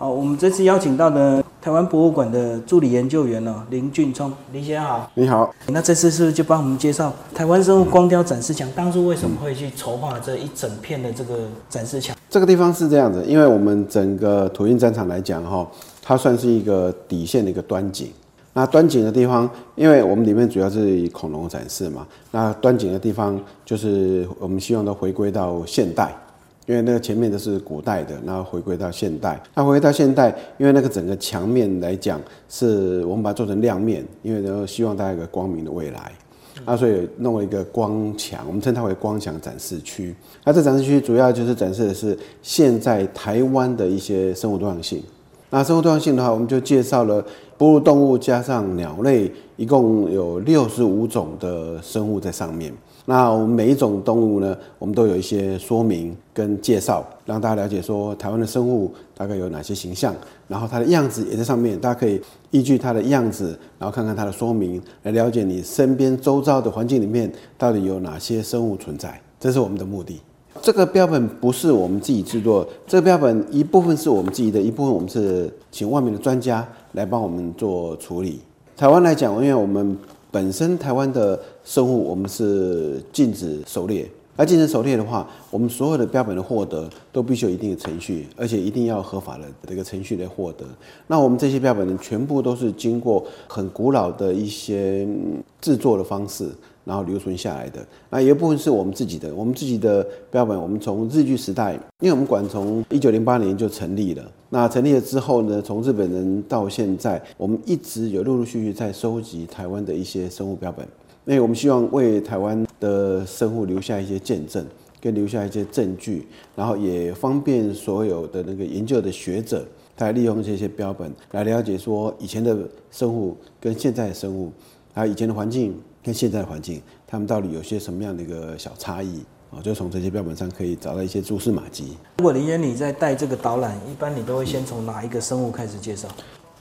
好，我们这次邀请到的台湾博物馆的助理研究员哦，林俊聪，林先生好。你好，那这次是不是就帮我们介绍台湾生物光雕展示墙？当初为什么会去筹划这一整片的这个展示墙？这个地方是这样子，因为我们整个土印战场来讲哈，它算是一个底线的一个端景。那端景的地方，因为我们里面主要是以恐龙展示嘛，那端景的地方就是我们希望都回归到现代。因为那个前面都是古代的，然后回归到现代。那回归到现代，因为那个整个墙面来讲，是我们把它做成亮面，因为然后希望大家有个光明的未来。那所以弄了一个光墙，我们称它为光墙展示区。那这展示区主要就是展示的是现在台湾的一些生物多样性。那生物多样性的话，我们就介绍了哺乳动物加上鸟类，一共有六十五种的生物在上面。那我们每一种动物呢，我们都有一些说明跟介绍，让大家了解说台湾的生物大概有哪些形象，然后它的样子也在上面，大家可以依据它的样子，然后看看它的说明，来了解你身边周遭的环境里面到底有哪些生物存在，这是我们的目的。这个标本不是我们自己制作，这个标本一部分是我们自己的，一部分我们是请外面的专家来帮我们做处理。台湾来讲，因为我们本身台湾的生物，我们是禁止狩猎。而禁止狩猎的话，我们所有的标本的获得都必须有一定的程序，而且一定要合法的这个程序来获得。那我们这些标本呢，全部都是经过很古老的一些制作的方式，然后留存下来的。那有一部分是我们自己的，我们自己的标本，我们从日据时代，因为我们馆从一九零八年就成立了。那成立了之后呢，从日本人到现在，我们一直有陆陆续续在收集台湾的一些生物标本。那我们希望为台湾的生物留下一些见证，跟留下一些证据，然后也方便所有的那个研究的学者，他利用这些标本来了解说以前的生物跟现在的生物，还有以前的环境跟现在的环境，他们到底有些什么样的一个小差异啊？就从这些标本上可以找到一些蛛丝马迹。如果林先你在带这个导览，一般你都会先从哪一个生物开始介绍？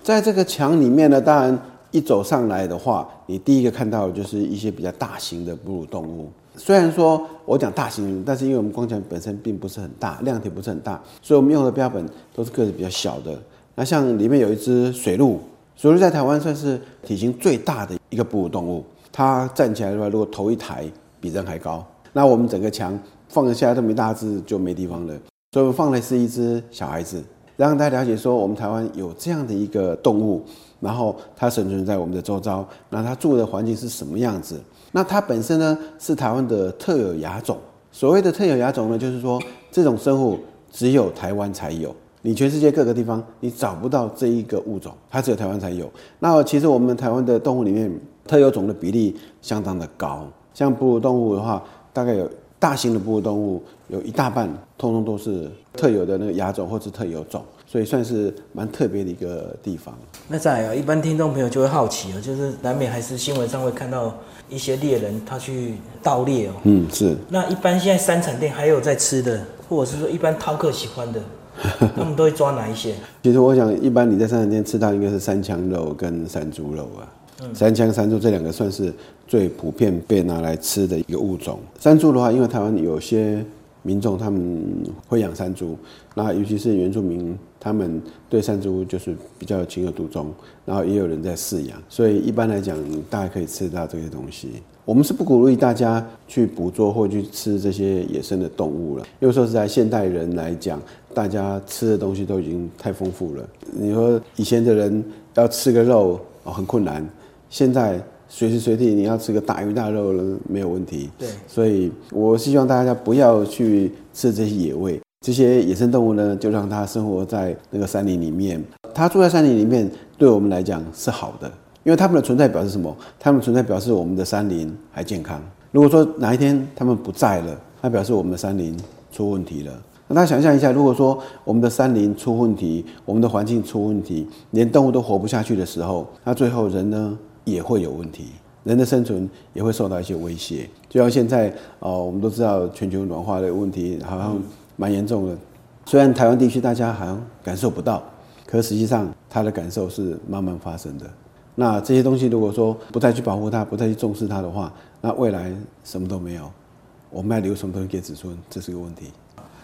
在这个墙里面呢，当然。一走上来的话，你第一个看到的就是一些比较大型的哺乳动物。虽然说我讲大型，但是因为我们光墙本身并不是很大，量体不是很大，所以我们用的标本都是个子比较小的。那像里面有一只水鹿，所以在台湾算是体型最大的一个哺乳动物。它站起来的话，如果头一抬，比人还高。那我们整个墙放得下这么一大只就没地方了，所以我们放的是一只小孩子，让大家了解说我们台湾有这样的一个动物。然后它生存在我们的周遭，那它住的环境是什么样子？那它本身呢是台湾的特有亚种。所谓的特有亚种呢，就是说这种生物只有台湾才有，你全世界各个地方你找不到这一个物种，它只有台湾才有。那其实我们台湾的动物里面特有种的比例相当的高，像哺乳动物的话，大概有大型的哺乳动物有一大半，通通都是特有的那个亚种或是特有种。所以算是蛮特别的一个地方。那再啊，一般听众朋友就会好奇啊，就是难免还是新闻上会看到一些猎人他去盗猎哦。嗯，是。那一般现在三产店还有在吃的，或者是说一般饕客喜欢的，他们都会抓哪一些？其实我想，一般你在山产店吃到应该是三枪肉跟山猪肉啊。嗯。山枪、山猪这两个算是最普遍被拿来吃的一个物种。山猪的话，因为台湾有些。民众他们会养山猪，那尤其是原住民，他们对山猪就是比较情有独钟，然后也有人在饲养，所以一般来讲，大家可以吃到这些东西。我们是不鼓励大家去捕捉或去吃这些野生的动物了，因为说是在现代人来讲，大家吃的东西都已经太丰富了。你说以前的人要吃个肉哦很困难，现在。随时随地你要吃个大鱼大肉了没有问题。对，所以我希望大家不要去吃这些野味，这些野生动物呢，就让它生活在那个山林里面。它住在山林里面，对我们来讲是好的，因为它们的存在表示什么？它们存在表示我们的山林还健康。如果说哪一天它们不在了，那表示我们的山林出问题了。那大家想象一下，如果说我们的山林出问题，我们的环境出问题，连动物都活不下去的时候，那最后人呢？也会有问题，人的生存也会受到一些威胁。就像现在，哦，我们都知道全球暖化的问题好像蛮严重的。虽然台湾地区大家好像感受不到，可实际上它的感受是慢慢发生的。那这些东西如果说不再去保护它，不再去重视它的话，那未来什么都没有。我们要留什么东西给子孙，这是个问题。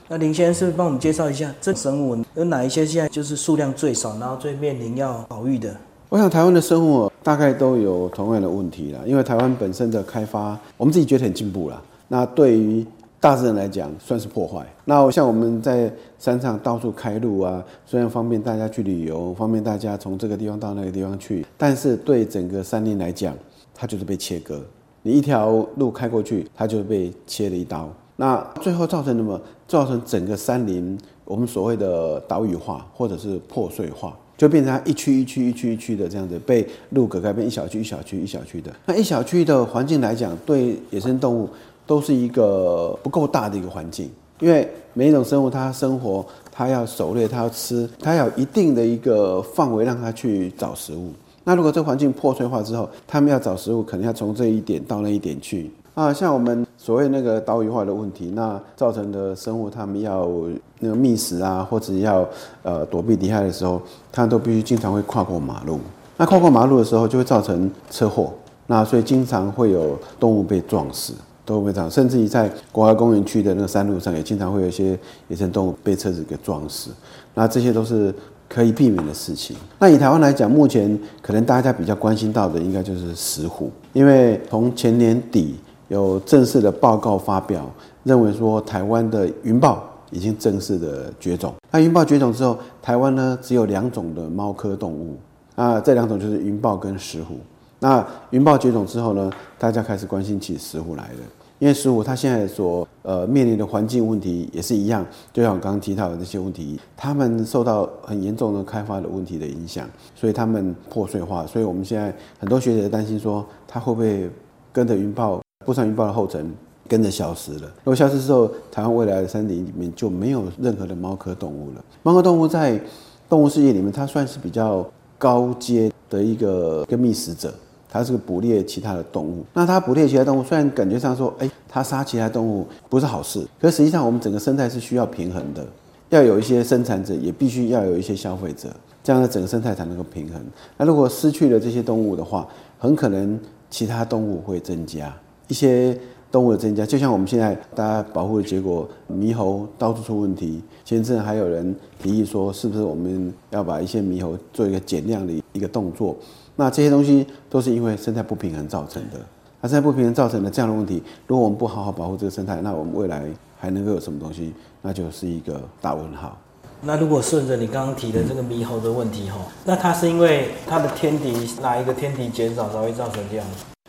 那林先生是帮我们介绍一下这生物有哪一些现在就是数量最少，然后最面临要保育的？我想台湾的生物大概都有同样的问题啦，因为台湾本身的开发，我们自己觉得很进步啦。那对于大自然来讲，算是破坏。那像我们在山上到处开路啊，虽然方便大家去旅游，方便大家从这个地方到那个地方去，但是对整个山林来讲，它就是被切割。你一条路开过去，它就被切了一刀。那最后造成什么？造成整个山林我们所谓的岛屿化，或者是破碎化，就变成一区一区、一区一区的这样子被路隔开，变一小区一小区一小区的。那一小区的环境来讲，对野生动物都是一个不够大的一个环境，因为每一种生物它生活，它要狩猎，它要吃，它要一定的一个范围让它去找食物。那如果这环境破碎化之后，他们要找食物，可能要从这一点到那一点去啊。像我们所谓那个岛屿化的问题，那造成的生物，它们要那个觅食啊，或者要呃躲避敌害的时候，他都必须经常会跨过马路。那跨过马路的时候，就会造成车祸。那所以经常会有动物被撞死，都会这样。甚至于在国家公园区的那个山路上，也经常会有一些野生动物被车子给撞死。那这些都是。可以避免的事情。那以台湾来讲，目前可能大家比较关心到的，应该就是石虎，因为从前年底有正式的报告发表，认为说台湾的云豹已经正式的绝种。那云豹绝种之后，台湾呢只有两种的猫科动物，啊，这两种就是云豹跟石虎。那云豹绝种之后呢，大家开始关心起石虎来了。因为石虎它现在所呃面临的环境问题也是一样，就像我刚刚提到的那些问题，它们受到很严重的开发的问题的影响，所以它们破碎化。所以我们现在很多学者担心说，它会不会跟着云豹步上云豹的后尘，跟着消失了？如果消失之后，台湾未来的森林里面就没有任何的猫科动物了。猫科动物在动物世界里面，它算是比较高阶的一个跟觅食者。它是个捕猎其他的动物，那它捕猎其他动物，虽然感觉上说，哎，它杀其他动物不是好事，可实际上我们整个生态是需要平衡的，要有一些生产者，也必须要有一些消费者，这样的整个生态才能够平衡。那如果失去了这些动物的话，很可能其他动物会增加一些动物的增加，就像我们现在大家保护的结果，猕猴到处出问题，前阵还有人提议说，是不是我们要把一些猕猴做一个减量的一个动作？那这些东西都是因为生态不平衡造成的。那生态不平衡造成的这样的问题，如果我们不好好保护这个生态，那我们未来还能够有什么东西？那就是一个大问号。那如果顺着你刚刚提的这个猕猴的问题哈，那它是因为它的天敌哪一个天敌减少才会造成这样？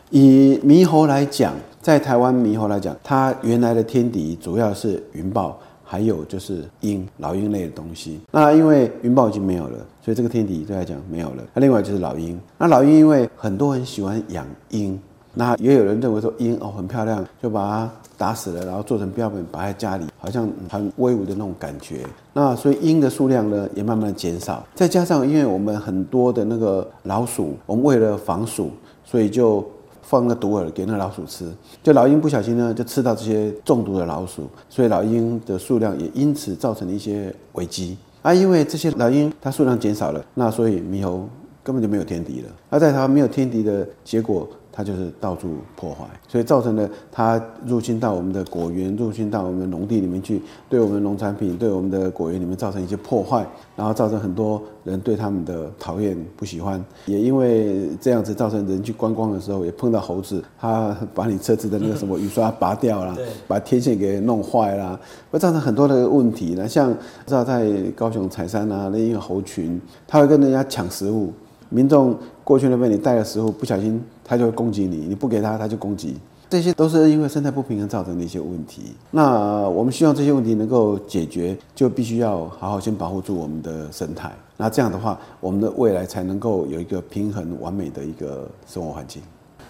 以猕猴来讲，在台湾猕猴来讲，它原来的天敌主要是云豹。还有就是鹰、老鹰类的东西。那因为云豹已经没有了，所以这个天敌对来讲没有了。那另外就是老鹰。那老鹰因为很多人喜欢养鹰，那也有人认为说鹰哦很漂亮，就把它打死了，然后做成标本摆在家里，好像很威武的那种感觉。那所以鹰的数量呢也慢慢减少。再加上因为我们很多的那个老鼠，我们为了防鼠，所以就。放个毒饵给那老鼠吃，就老鹰不小心呢，就吃到这些中毒的老鼠，所以老鹰的数量也因此造成了一些危机。啊，因为这些老鹰它数量减少了，那所以猕猴根本就没有天敌了。而在它没有天敌的结果。它就是到处破坏，所以造成了它入侵到我们的果园，入侵到我们农地里面去，对我们农产品，对我们的果园里面造成一些破坏，然后造成很多人对他们的讨厌不喜欢，也因为这样子造成人去观光的时候也碰到猴子，它把你车子的那个什么雨刷拔掉了，把天线给弄坏了，会造成很多的问题。呢像知道在高雄采山啊，那一个猴群，它会跟人家抢食物。民众过去那边，你带了食物不小心，他就会攻击你；你不给它，它就攻击。这些都是因为生态不平衡造成的一些问题。那我们希望这些问题能够解决，就必须要好好先保护住我们的生态。那这样的话，我们的未来才能够有一个平衡完美的一个生活环境。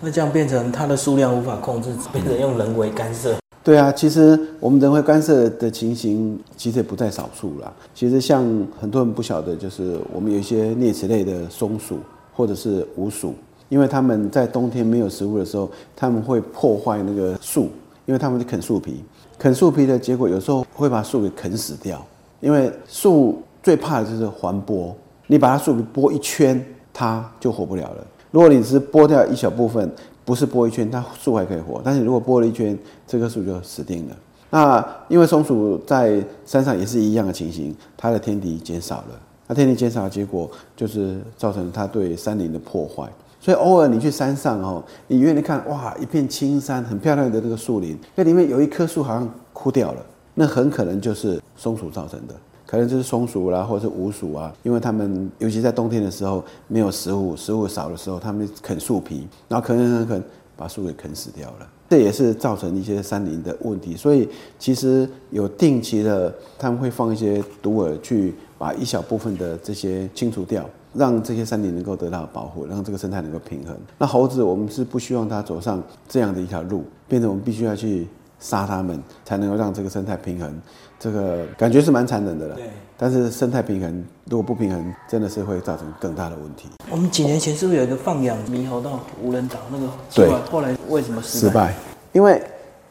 那这样变成它的数量无法控制，变成用人为干涉。对啊，其实我们人为干涉的情形其实也不在少数啦。其实像很多人不晓得，就是我们有一些啮齿类的松鼠或者是鼯鼠，因为他们在冬天没有食物的时候，他们会破坏那个树，因为他们啃树皮，啃树皮的结果有时候会把树给啃死掉。因为树最怕的就是环剥，你把它树皮剥一圈，它就活不了了。如果你只是剥掉一小部分。不是剥一圈，它树还可以活；但是如果剥了一圈，这棵树就死定了。那因为松鼠在山上也是一样的情形，它的天敌减少了，那天敌减少的结果就是造成它对山林的破坏。所以偶尔你去山上哦，你远远看哇，一片青山，很漂亮的这个树林，那里面有一棵树好像枯掉了，那很可能就是松鼠造成的，可能就是松鼠啦，或者是鼯鼠啊，因为它们尤其在冬天的时候没有食物，食物少的时候，它们啃树皮，然后啃啃啃，把树给啃死掉了。这也是造成一些山林的问题，所以其实有定期的，他们会放一些毒饵去把一小部分的这些清除掉，让这些山林能够得到保护，让这个生态能够平衡。那猴子，我们是不希望它走上这样的一条路，变成我们必须要去杀它们，才能够让这个生态平衡。这个感觉是蛮残忍的了。对。但是生态平衡如果不平衡，真的是会造成更大的问题。我们几年前是不是有一个放养猕猴到无人岛那个？对。后来为什么失败？因为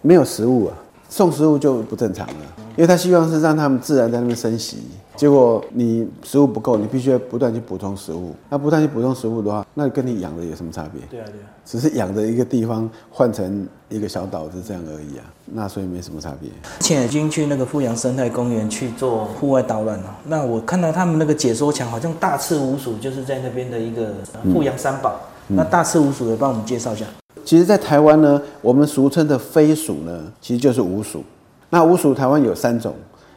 没有食物啊，送食物就不正常了。因为他希望是让他们自然在那边生息，结果你食物不够，你必须要不断去补充食物。那不断去补充食物的话，那跟你养的有什么差别？对啊，对啊，只是养的一个地方换成一个小岛是这样而已啊，那所以没什么差别。之前已经去那个富阳生态公园去做户外导览了，那我看到他们那个解说墙好像大赤鼯鼠就是在那边的一个富阳三宝。那大赤鼯鼠也帮我们介绍一下。其实，在台湾呢，我们俗称的飞鼠呢，其实就是鼯鼠。那鼯鼠台湾有三种，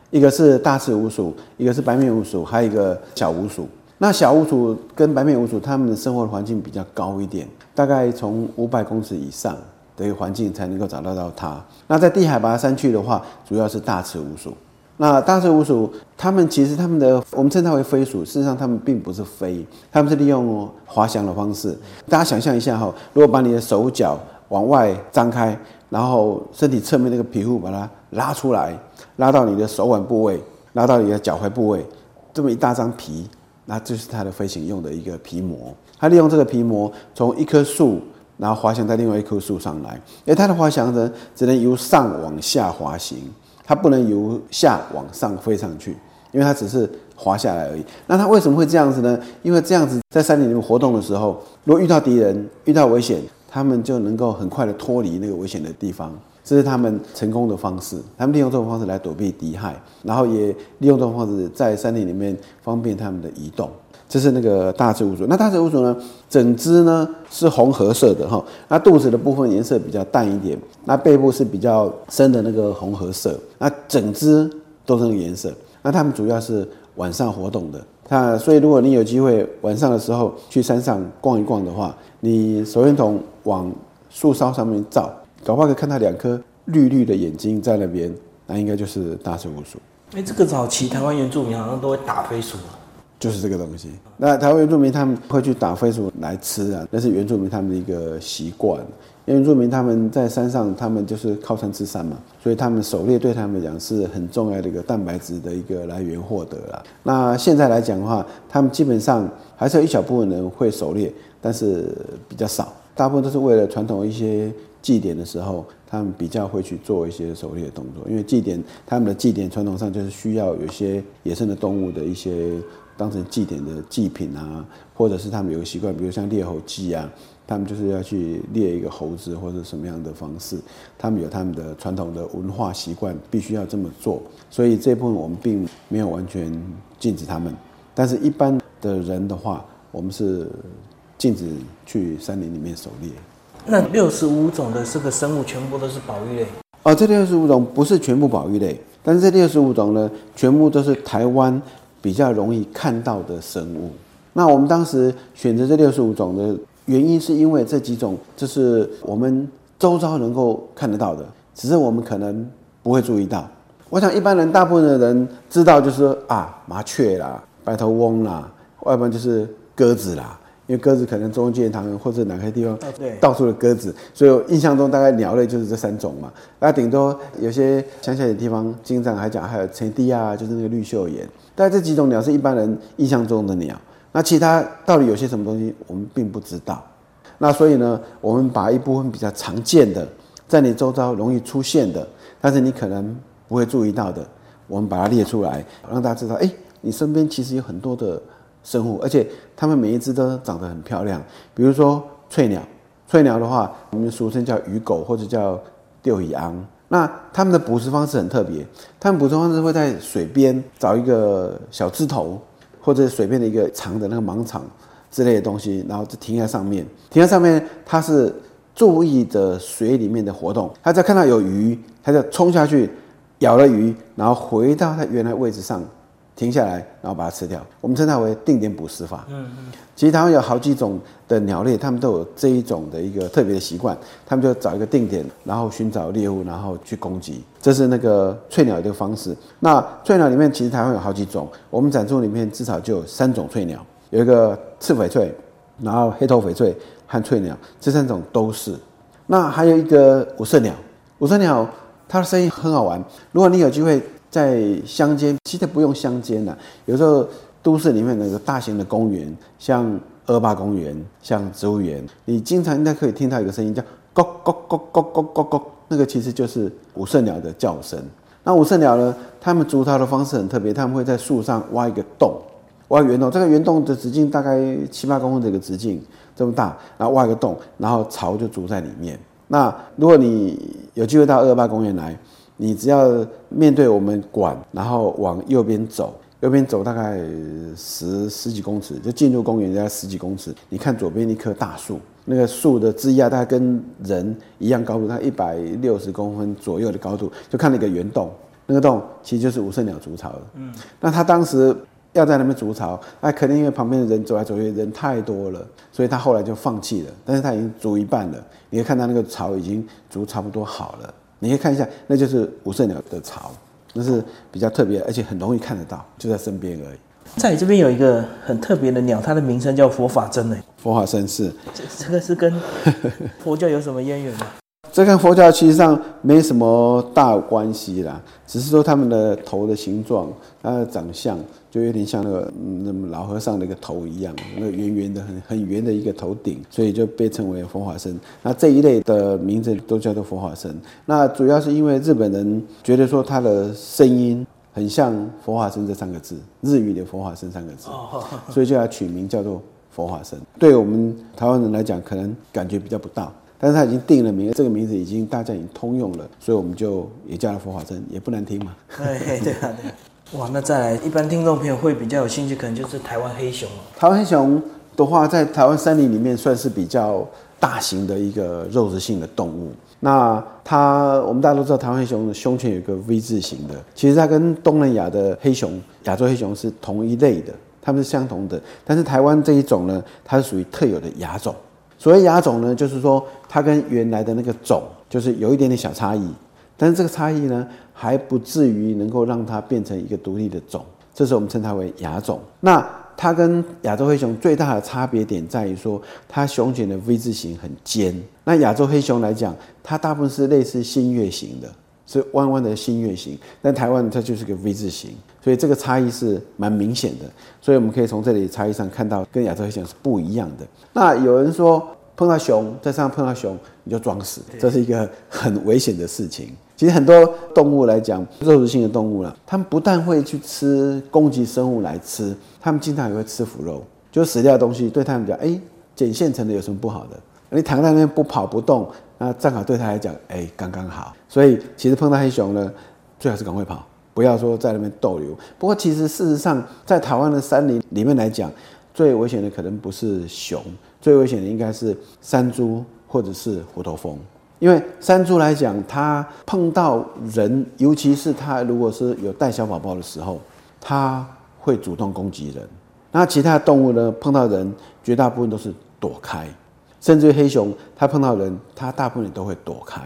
一个是大赤鼯鼠，一个是白面鼯鼠，还有一个小鼯鼠。那小鼯鼠跟白面鼯鼠，它们的生活环境比较高一点，大概从五百公尺以上的一个环境才能够找到到它。那在低海拔山区的话，主要是大赤鼯鼠。那大赤鼯鼠，它们其实它们的我们称它为飞鼠，事实上它们并不是飞，它们是利用滑翔的方式。大家想象一下哈，如果把你的手脚往外张开。然后身体侧面那个皮肤把它拉出来，拉到你的手腕部位，拉到你的脚踝部位，这么一大张皮，那就是它的飞行用的一个皮膜。它利用这个皮膜从一棵树，然后滑翔在另外一棵树上来。而它的滑翔呢，只能由上往下滑行，它不能由下往上飞上去，因为它只是滑下来而已。那它为什么会这样子呢？因为这样子在山林里面活动的时候，如果遇到敌人、遇到危险。他们就能够很快的脱离那个危险的地方，这是他们成功的方式。他们利用这种方式来躲避敌害，然后也利用这种方式在山林里面方便他们的移动。这是那个大赤鼯鼠。那大赤鼯鼠呢，整只呢是红褐色的哈，那肚子的部分颜色比较淡一点，那背部是比较深的那个红褐色，那整只都是那个颜色。那它们主要是晚上活动的。那所以如果你有机会晚上的时候去山上逛一逛的话，你手电筒往树梢上面照，搞不好可以看到两颗绿绿的眼睛在那边，那应该就是大赤鼯鼠。哎，这个早期台湾原住民好像都会打飞鼠啊。就是这个东西。那台湾原住民他们会去打飞鼠来吃啊，那是原住民他们的一个习惯。原住民他们在山上，他们就是靠山吃山嘛，所以他们狩猎对他们讲是很重要的一个蛋白质的一个来源获得了。那现在来讲的话，他们基本上还是有一小部分人会狩猎，但是比较少，大部分都是为了传统一些祭典的时候，他们比较会去做一些狩猎的动作。因为祭典他们的祭典传统上就是需要有些野生的动物的一些。当成祭典的祭品啊，或者是他们有个习惯，比如像猎猴祭啊，他们就是要去猎一个猴子或者什么样的方式，他们有他们的传统的文化习惯，必须要这么做。所以这部分我们并没有完全禁止他们，但是一般的人的话，我们是禁止去山林里面狩猎。那六十五种的这个生物全部都是保育类？哦，这六十五种不是全部保育类，但是这六十五种呢，全部都是台湾。比较容易看到的生物，那我们当时选择这六十五种的原因，是因为这几种就是我们周遭能够看得到的，只是我们可能不会注意到。我想一般人大部分的人知道，就是啊麻雀啦、白头翁啦，要不然就是鸽子啦。因为鸽子可能中间堂或者哪个地方到处的鸽子，所以我印象中大概鸟类就是这三种嘛。那顶多有些乡下的地方，经常还讲还有橙低啊，就是那个绿袖眼。但这几种鸟是一般人印象中的鸟。那其他到底有些什么东西，我们并不知道。那所以呢，我们把一部分比较常见的，在你周遭容易出现的，但是你可能不会注意到的，我们把它列出来，让大家知道，哎，你身边其实有很多的。生物，而且它们每一只都长得很漂亮。比如说翠鸟，翠鸟的话，我们俗称叫鱼狗或者叫钓鱼昂。那它们的捕食方式很特别，它们捕食方式会在水边找一个小枝头，或者水边的一个长的那个盲场之类的东西，然后就停在上面。停在上面，它是注意着水里面的活动。它只要看到有鱼，它就冲下去咬了鱼，然后回到它原来位置上。停下来，然后把它吃掉。我们称它为定点捕食法。嗯嗯。其实台湾有好几种的鸟类，它们都有这一种的一个特别的习惯。它们就找一个定点，然后寻找猎物，然后去攻击。这是那个翠鸟的方式。那翠鸟里面，其实台湾有好几种。我们展出里面至少就有三种翠鸟，有一个赤翡翠，然后黑头翡翠和翠鸟，这三种都是。那还有一个五色鸟，五色鸟它的声音很好玩。如果你有机会。在乡间，其实不用乡间的，有时候都市里面那个大型的公园，像二八公园，像植物园，你经常应该可以听到一个声音叫“咕咕咕咕咕咕咕”，那个其实就是五色鸟的叫声。那五色鸟呢，它们筑巢的方式很特别，它们会在树上挖一个洞，挖圆洞，这个圆洞的直径大概七八公分，的一个直径这么大，然后挖一个洞，然后巢就筑在里面。那如果你有机会到二八公园来，你只要面对我们馆，然后往右边走，右边走大概十十几公尺，就进入公园，大概十几公尺。你看左边一棵大树，那个树的枝桠大概跟人一样高度，它一百六十公分左右的高度，就看那个圆洞，那个洞其实就是五色鸟筑巢的。嗯，那他当时要在那边筑巢，那肯定因为旁边的人走来走去，人太多了，所以他后来就放弃了。但是他已经筑一半了，你可以看到那个巢已经筑差不多好了。你可以看一下，那就是五色鸟的巢，那是比较特别，而且很容易看得到，就在身边而已。在你这边有一个很特别的鸟，它的名称叫佛法针诶。佛法僧是，这这个是跟 佛教有什么渊源吗？这跟佛教其实上没什么大关系啦，只是说他们的头的形状，它的长相就有点像那个那么老和尚的一个头一样，那个圆圆的很很圆的一个头顶，所以就被称为佛法僧。那这一类的名字都叫做佛法僧。那主要是因为日本人觉得说他的声音很像佛法僧这三个字，日语的佛法僧三个字，所以就要取名叫做佛法僧。对我们台湾人来讲，可能感觉比较不到。但是他已经定了名，这个名字已经大家已经通用了，所以我们就也叫他佛法僧，也不难听嘛。对对啊，对。哇，那再来，一般听众朋友会比较有兴趣，可能就是台湾黑熊了。台湾黑熊的话，在台湾山林里面算是比较大型的一个肉食性的动物。那它，我们大家都知道，台湾黑熊的胸前有一个 V 字形的，其实它跟东南亚的黑熊、亚洲黑熊是同一类的，它们是相同的。但是台湾这一种呢，它是属于特有的亚种。所谓亚种呢，就是说它跟原来的那个种就是有一点点小差异，但是这个差异呢还不至于能够让它变成一个独立的种，这是我们称它为亚种。那它跟亚洲黑熊最大的差别点在于说，它胸前的 V 字形很尖。那亚洲黑熊来讲，它大部分是类似新月形的，是弯弯的新月形，但台湾它就是个 V 字形，所以这个差异是蛮明显的。所以我们可以从这里差异上看到，跟亚洲黑熊是不一样的。那有人说。碰到熊，在山上碰到熊，你就装死，这是一个很危险的事情。其实很多动物来讲，肉食性的动物了，它们不但会去吃攻击生物来吃，它们经常也会吃腐肉，就死掉的东西对它们讲，哎，捡现成的有什么不好的？你躺在那边不跑不动，那正好对它来讲，哎，刚刚好。所以其实碰到黑熊呢，最好是赶快跑，不要说在那边逗留。不过其实事实上，在台湾的山林里面来讲，最危险的可能不是熊。最危险的应该是山猪或者是虎头蜂，因为山猪来讲，它碰到人，尤其是它如果是有带小宝宝的时候，它会主动攻击人。那其他动物呢，碰到人，绝大部分都是躲开，甚至于黑熊，它碰到人，它大部分都会躲开。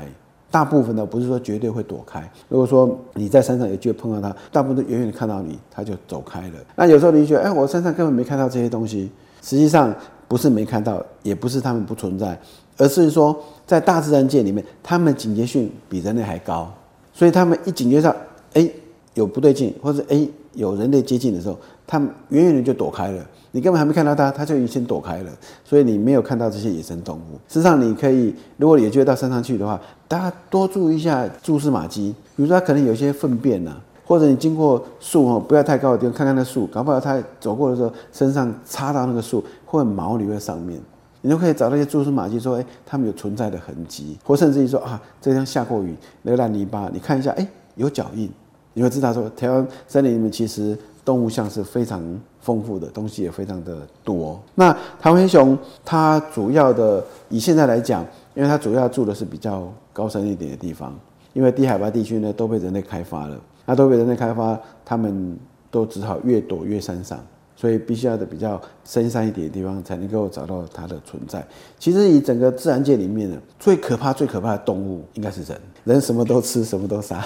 大部分的不是说绝对会躲开。如果说你在山上有机会碰到它，大部分都远远看到你，它就走开了。那有时候你觉得，哎，我山上根本没看到这些东西，实际上。不是没看到，也不是它们不存在，而是说在大自然界里面，他们警觉性比人类还高，所以他们一警觉到，哎，有不对劲，或者哎有人类接近的时候，他们远远的就躲开了。你根本还没看到它，它就已经躲开了，所以你没有看到这些野生动物。事实上，你可以如果有机会到山上去的话，大家多注意一下蛛丝马迹，比如说它可能有些粪便呐。或者你经过树哦，不要太高的地方，看看那树，搞不好它走过的时候身上擦到那个树，或者毛留在上面。你就可以找到一些蛛丝马迹，说，哎，他们有存在的痕迹，或甚至于说啊，这地下过雨，那个烂泥巴，你看一下，哎，有脚印，你会知道说，台湾森林里面其实动物像是非常丰富的，东西也非常的多。那台湾黑熊它主要的以现在来讲，因为它主要住的是比较高山一点的地方，因为低海拔地区呢都被人类开发了，那都被人类开发，他们都只好越躲越山上。所以必须要的比较深山一点的地方才能够找到它的存在。其实以整个自然界里面呢，最可怕、最可怕的动物应该是人。人什么都吃，什么都杀。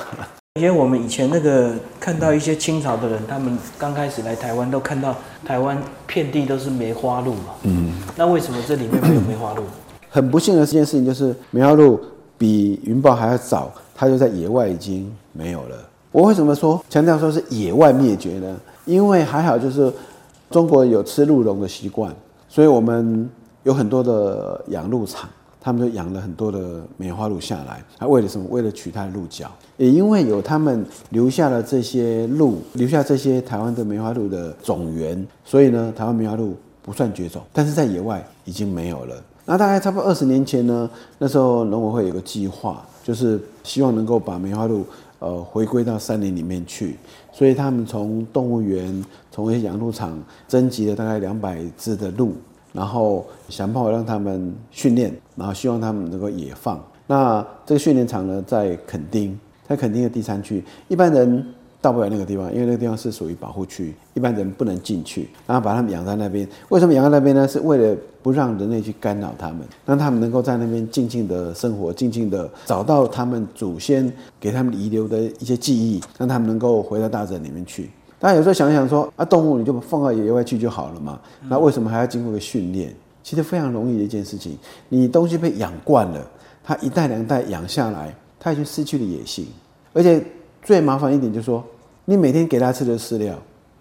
因为我们以前那个看到一些清朝的人，他们刚开始来台湾都看到台湾遍地都是梅花鹿嘛。嗯。那为什么这里面没有梅花鹿？很不幸的这件事情就是，梅花鹿比云豹还要早，它就在野外已经没有了。我为什么说强调说是野外灭绝呢？因为还好就是。中国有吃鹿茸的习惯，所以我们有很多的养鹿场，他们就养了很多的梅花鹿下来。他为了什么？为了取它的鹿角。也因为有他们留下了这些鹿，留下这些台湾的梅花鹿的种源，所以呢，台湾梅花鹿不算绝种，但是在野外已经没有了。那大概差不多二十年前呢，那时候农委会有个计划，就是希望能够把梅花鹿。呃，回归到山林里面去，所以他们从动物园、从一些养鹿场征集了大概两百只的鹿，然后想办法让他们训练，然后希望他们能够野放。那这个训练场呢，在垦丁，在垦丁的第三区，一般人。到不了那个地方，因为那个地方是属于保护区，一般人不能进去。然后把他们养在那边，为什么养在那边呢？是为了不让人类去干扰他们，让他们能够在那边静静的生活，静静的找到他们祖先给他们遗留的一些记忆，让他们能够回到大自然里面去。大家有时候想想说，啊，动物你就放到野外去就好了嘛，那为什么还要经过个训练？其实非常容易的一件事情，你东西被养惯了，它一代两代养下来，它已经失去了野性，而且最麻烦一点就是说。你每天给它吃的饲料，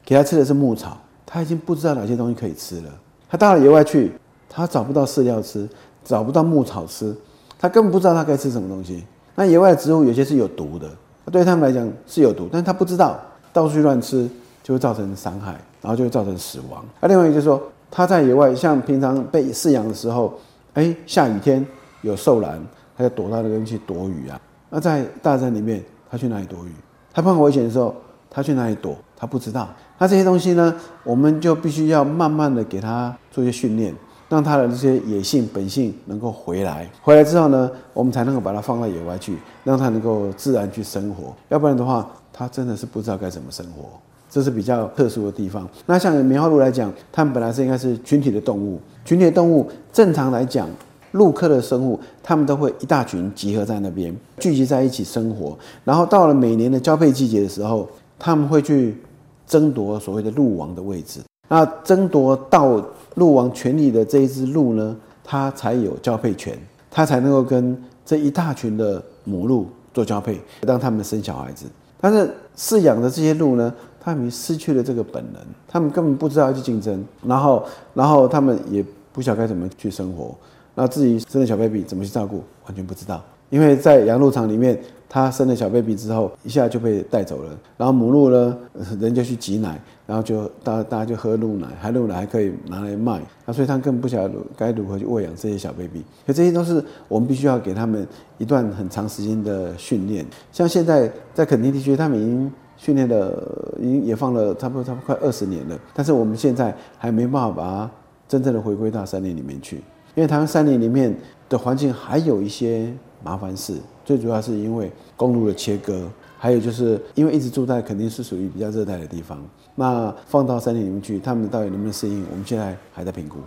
给它吃的是牧草，它已经不知道哪些东西可以吃了。它到了野外去，它找不到饲料吃，找不到牧草吃，它根本不知道它该吃什么东西。那野外的植物有些是有毒的，对他们来讲是有毒，但是它不知道，到处去乱吃就会造成伤害，然后就会造成死亡。那另外一个就是说，它在野外像平常被饲养的时候，哎，下雨天有兽栏，它就躲到那边去躲雨啊。那在大自然里面，它去哪里躲雨？它碰到危险的时候。他去哪里躲？他不知道。那这些东西呢？我们就必须要慢慢的给他做一些训练，让他的这些野性本性能够回来。回来之后呢，我们才能够把它放到野外去，让它能够自然去生活。要不然的话，它真的是不知道该怎么生活。这是比较特殊的地方。那像棉花鹿来讲，它们本来是应该是群体的动物。群体的动物正常来讲，鹿科的生物，它们都会一大群集合在那边，聚集在一起生活。然后到了每年的交配季节的时候。他们会去争夺所谓的鹿王的位置，那争夺到鹿王权力的这一只鹿呢，它才有交配权，它才能够跟这一大群的母鹿做交配，让它们生小孩子。但是饲养的这些鹿呢，他们失去了这个本能，他们根本不知道要去竞争，然后，然后他们也不晓该怎么去生活，那自己生的小 baby 怎么去照顾，完全不知道。因为在羊鹿场里面，它生了小 baby 之后，一下就被带走了。然后母鹿呢，人就去挤奶，然后就大大家就喝鹿奶，还鹿奶还可以拿来卖。那所以他根本不晓得该如何去喂养这些小 baby。可这些都是我们必须要给他们一段很长时间的训练。像现在在垦丁地区，他们已经训练了，已经也放了差不多差不多快二十年了。但是我们现在还没办法把它真正的回归到山林里面去，因为台湾山林里面的环境还有一些。麻烦事，最主要是因为公路的切割，还有就是因为一直住在肯定是属于比较热带的地方，那放到山林里面去，他们到底能不能适应？我们现在还在评估，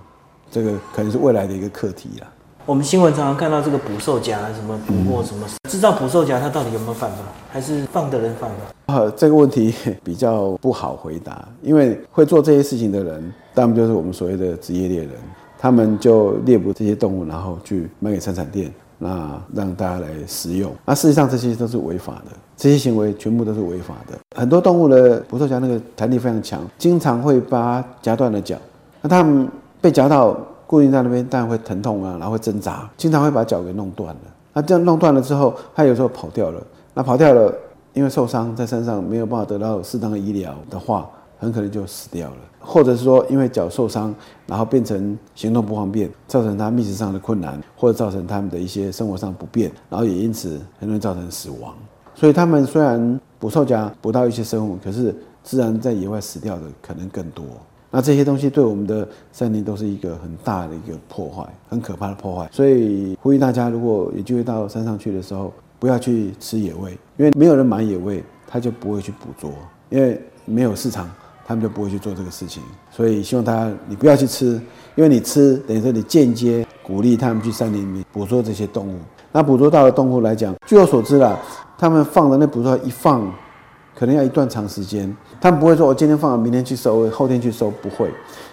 这个可能是未来的一个课题了。我们新闻常常看到这个捕兽夹什么捕获什么，制造捕兽夹它到底有没有犯法，还是放的人犯法？呃，这个问题比较不好回答，因为会做这些事情的人，他们就是我们所谓的职业猎人，他们就猎捕这些动物，然后去卖给生产店。那让大家来食用，那事实上这些都是违法的，这些行为全部都是违法的。很多动物的捕兽夹那个弹力非常强，经常会把它夹断了脚。那它们被夹到固定在那边，当然会疼痛啊，然后会挣扎，经常会把脚给弄断了。那这样弄断了之后，它有时候跑掉了。那跑掉了，因为受伤在山上没有办法得到适当的医疗的话，很可能就死掉了，或者是说因为脚受伤，然后变成行动不方便，造成他觅食上的困难，或者造成他们的一些生活上不便，然后也因此很容易造成死亡。所以他们虽然捕兽夹捕到一些生物，可是自然在野外死掉的可能更多。那这些东西对我们的森林都是一个很大的一个破坏，很可怕的破坏。所以呼吁大家，如果有机会到山上去的时候，不要去吃野味，因为没有人买野味，他就不会去捕捉，因为没有市场，他们就不会去做这个事情。所以希望大家你不要去吃，因为你吃等于说你间接鼓励他们去山林里捕捉这些动物。那捕捉到的动物来讲，据我所知啦，他们放的那捕捉一放，可能要一段长时间。他们不会说我今天放了，明天去收，后天去收，不会。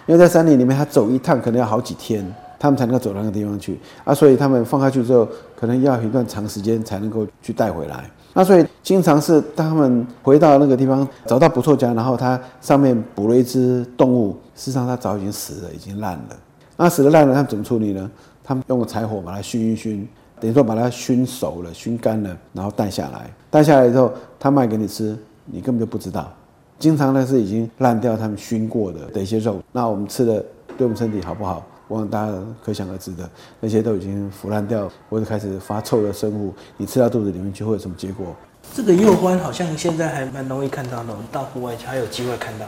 因为在山林里面，他走一趟可能要好几天，他们才能够走到那个地方去啊。所以他们放下去之后，可能要一段长时间才能够去带回来。那所以经常是他们回到那个地方，找到捕兽夹，然后它上面捕了一只动物，事实上它早已经死了，已经烂了。那死了烂了，他们怎么处理呢？他们用个柴火把它熏一熏，等于说把它熏熟了、熏干了，然后带下来。带下来之后，他卖给你吃，你根本就不知道。经常呢是已经烂掉，他们熏过的的一些肉，那我们吃的对我们身体好不好？我想大家可想而知的，那些都已经腐烂掉或者开始发臭的生物，你吃到肚子里面去会有什么结果？这个幼獾好像现在还蛮容易看到的，我们到户外还有机会看到。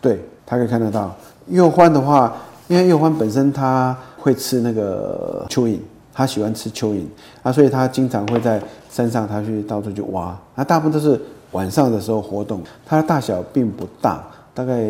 对，它可以看得到。幼獾的话，因为幼獾本身它会吃那个蚯蚓，它喜欢吃蚯蚓啊，所以它经常会在山上，它去到处去挖，那大部分都是。晚上的时候活动，它的大小并不大，大概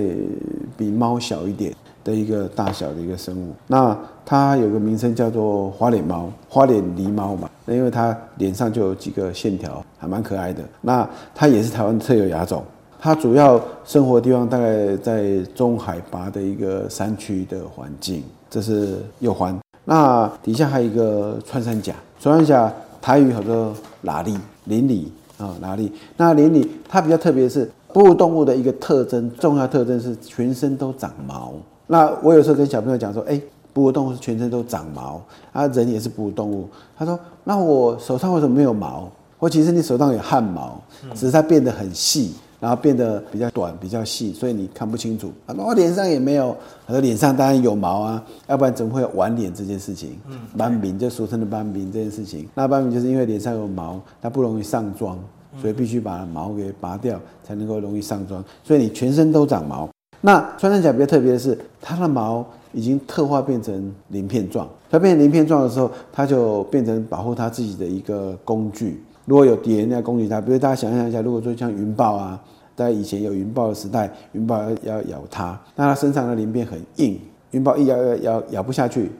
比猫小一点的一个大小的一个生物。那它有个名称叫做花脸猫、花脸狸猫嘛，那因为它脸上就有几个线条，还蛮可爱的。那它也是台湾特有亚种，它主要生活的地方大概在中海拔的一个山区的环境。这是鼬獾，那底下还有一个穿山甲，穿山甲台语叫做喇力、林里。啊，哪里？那林里它比较特别是哺乳动物的一个特征，重要特征是全身都长毛。那我有时候跟小朋友讲说，哎，哺乳动物是全身都长毛，啊，人也是哺乳动物。他说，那我手上为什么没有毛？或其实你手上有汗毛，只是它变得很细。然后变得比较短、比较细，所以你看不清楚。啊，我脸上也没有，他说脸上当然有毛啊，要不然怎么会有弯脸这件事情？嗯，斑饼就俗称的斑饼这件事情。那斑饼就是因为脸上有毛，它不容易上妆，所以必须把毛给拔掉，才能够容易上妆。所以你全身都长毛。那穿山甲比较特别的是，它的毛已经特化变成鳞片状。它变成鳞片状的时候，它就变成保护它自己的一个工具。如果有敌人要攻击它，比如大家想象一下，如果说像云豹啊，在以前有云豹的时代，云豹要要咬它，那它身上的鳞片很硬，云豹一咬咬咬咬不下去，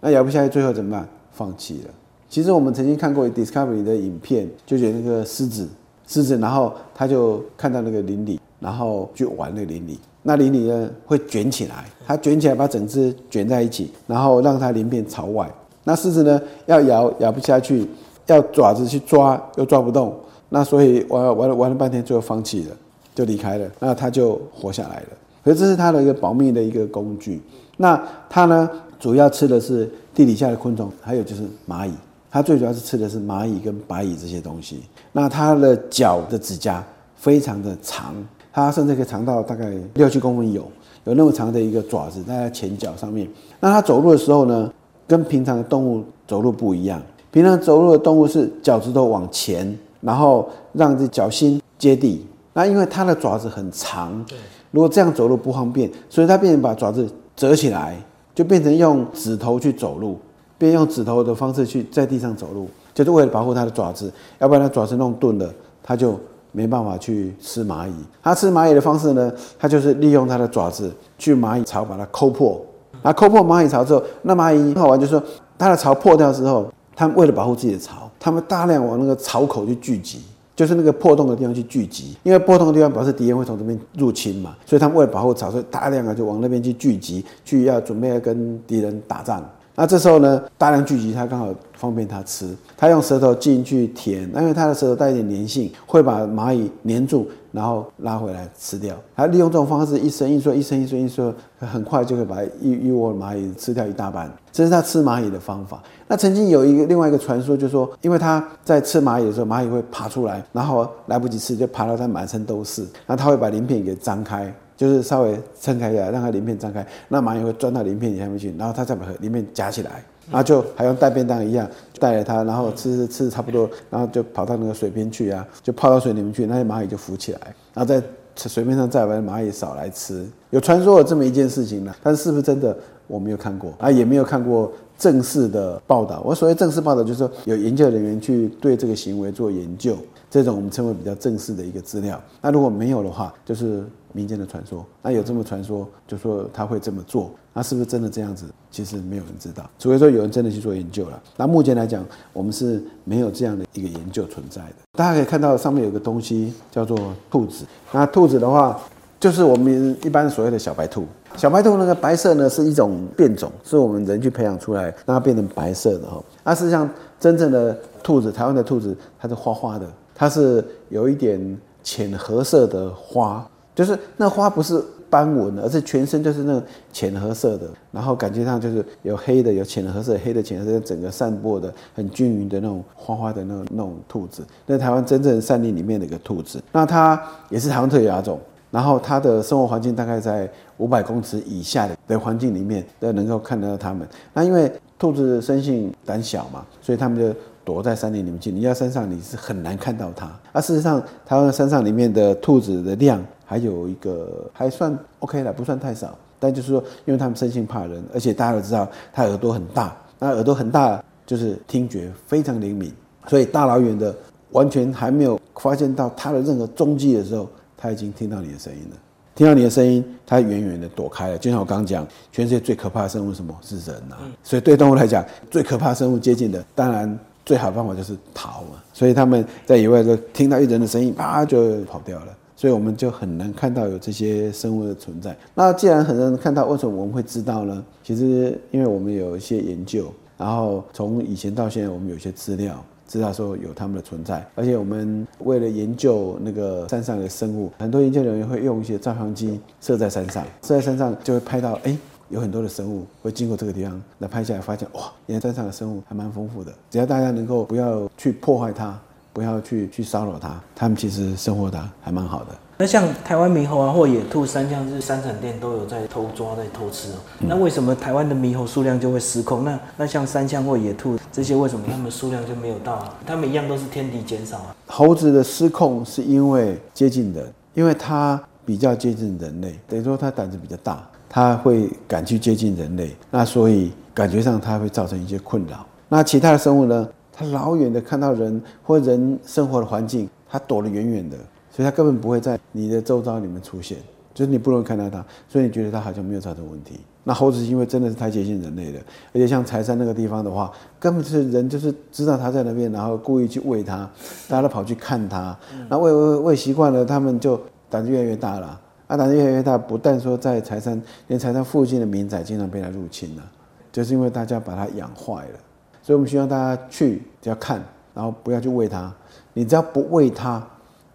那咬不下去，最后怎么办？放弃了。其实我们曾经看过 Discovery 的影片，就觉得那个狮子，狮子，然后它就看到那个林里，然后去玩那个鳞里，那鳞里呢会卷起来，它卷起来把整只卷在一起，然后让它鳞片朝外，那狮子呢要咬咬不下去。要爪子去抓又抓不动，那所以玩玩玩了半天，最后放弃了，就离开了。那它就活下来了。可是这是它的一个保命的一个工具。那它呢，主要吃的是地底下的昆虫，还有就是蚂蚁。它最主要是吃的是蚂蚁跟白蚁这些东西。那它的脚的指甲非常的长，它甚至可以长到大概六七公分有，有那么长的一个爪子在它前脚上面。那它走路的时候呢，跟平常的动物走路不一样。平常走路的动物是脚趾头往前，然后让这脚心接地。那因为它的爪子很长，如果这样走路不方便，所以它变成把爪子折起来，就变成用指头去走路，变用指头的方式去在地上走路，就是为了保护它的爪子。要不然它爪子弄钝了，它就没办法去吃蚂蚁。它吃蚂蚁的方式呢，它就是利用它的爪子去蚂蚁巢把它抠破。那抠破蚂蚁巢之后，那蚂蚁很好玩，就说它的巢破掉之后。它们为了保护自己的巢，它们大量往那个巢口去聚集，就是那个破洞的地方去聚集。因为破洞的地方表示敌人会从这边入侵嘛，所以他们为了保护巢，所以大量的就往那边去聚集，去要准备要跟敌人打仗。那这时候呢，大量聚集，它刚好方便它吃。它用舌头进去舔，那因为它的舌头带一点粘性，会把蚂蚁粘住。然后拉回来吃掉，它利用这种方式一伸一缩，一伸一缩，一缩，很快就会把一一窝蚂蚁吃掉一大半。这是它吃蚂蚁的方法。那曾经有一个另外一个传说，就是说，因为它在吃蚂蚁的时候，蚂蚁会爬出来，然后来不及吃，就爬到它满身都是。那它会把鳞片给张开，就是稍微撑开一下，让它鳞片张开，那蚂蚁会钻到鳞片下面去，然后它再把鳞片夹起来，然后就还用带便当一样带着它，然后吃吃差不多，然后就跑到那个水边去啊，就泡到水里面去，那些蚂蚁就浮起来，然后在水面上再把蚂蚁扫来吃。有传说有这么一件事情呢，但是是不是真的我没有看过啊，也没有看过正式的报道。我所谓正式报道，就是说有研究人员去对这个行为做研究。这种我们称为比较正式的一个资料。那如果没有的话，就是民间的传说。那有这么传说，就说他会这么做，那是不是真的这样子？其实没有人知道，除非说有人真的去做研究了。那目前来讲，我们是没有这样的一个研究存在的。大家可以看到上面有个东西叫做兔子。那兔子的话，就是我们一般所谓的小白兔。小白兔那个白色呢，是一种变种，是我们人去培养出来，让它变成白色的哈。那实际上真正的兔子，台湾的兔子，它是花花的。它是有一点浅褐色的花，就是那花不是斑纹，而是全身就是那种浅褐色的，然后感觉上就是有黑的，有浅褐色，黑的浅褐色，整个散播的很均匀的那种花花的那种那种兔子，那台湾真正山林里面的一个兔子，那它也是台湾特亚种，然后它的生活环境大概在五百公尺以下的的环境里面都能够看得到它们。那因为兔子生性胆小嘛，所以它们就。躲在山林里面去，你要山上你是很难看到它。而事实上，台湾山上里面的兔子的量还有一个还算 OK 了，不算太少。但就是说，因为它们生性怕人，而且大家都知道它耳朵很大，那耳朵很大就是听觉非常灵敏，所以大老远的完全还没有发现到它的任何踪迹的时候，它已经听到你的声音了。听到你的声音，它远远的躲开了。就像我刚刚讲，全世界最可怕的生物是什么是人呐？所以对动物来讲，最可怕生物接近的，当然。最好的方法就是逃嘛，所以他们在野外就听到一人的声音，啪就跑掉了。所以我们就很难看到有这些生物的存在。那既然很多人看到，为什么我们会知道呢？其实因为我们有一些研究，然后从以前到现在，我们有一些资料知道说有他们的存在。而且我们为了研究那个山上的生物，很多研究人员会用一些照相机设在山上，设在山上就会拍到，哎。有很多的生物会经过这个地方那拍下来，发现哇，原来山上的生物还蛮丰富的。只要大家能够不要去破坏它，不要去去骚扰它，它们其实生活的还蛮好的。那像台湾猕猴啊，或野兔、山羌，是三产店都有在偷抓、在偷吃哦。那为什么台湾的猕猴数量就会失控？那那像山羌或野兔这些，为什么它们数量就没有到？啊它们一样都是天敌减少啊。猴子的失控是因为接近人，因为它比较接近人类，等于说它胆子比较大。它会敢去接近人类，那所以感觉上它会造成一些困扰。那其他的生物呢？它老远的看到人或人生活的环境，它躲得远远的，所以它根本不会在你的周遭里面出现，就是你不容易看到它，所以你觉得它好像没有造成问题。那猴子因为真的是太接近人类了，而且像柴山那个地方的话，根本是人就是知道它在那边，然后故意去喂它，大家都跑去看它，那喂喂喂习惯了，他们就胆子越来越大了。啊胆子越来越大，不但说在柴山，连柴山附近的民宅经常被它入侵了，就是因为大家把它养坏了。所以我们希望大家去只要看，然后不要去喂它。你只要不喂它，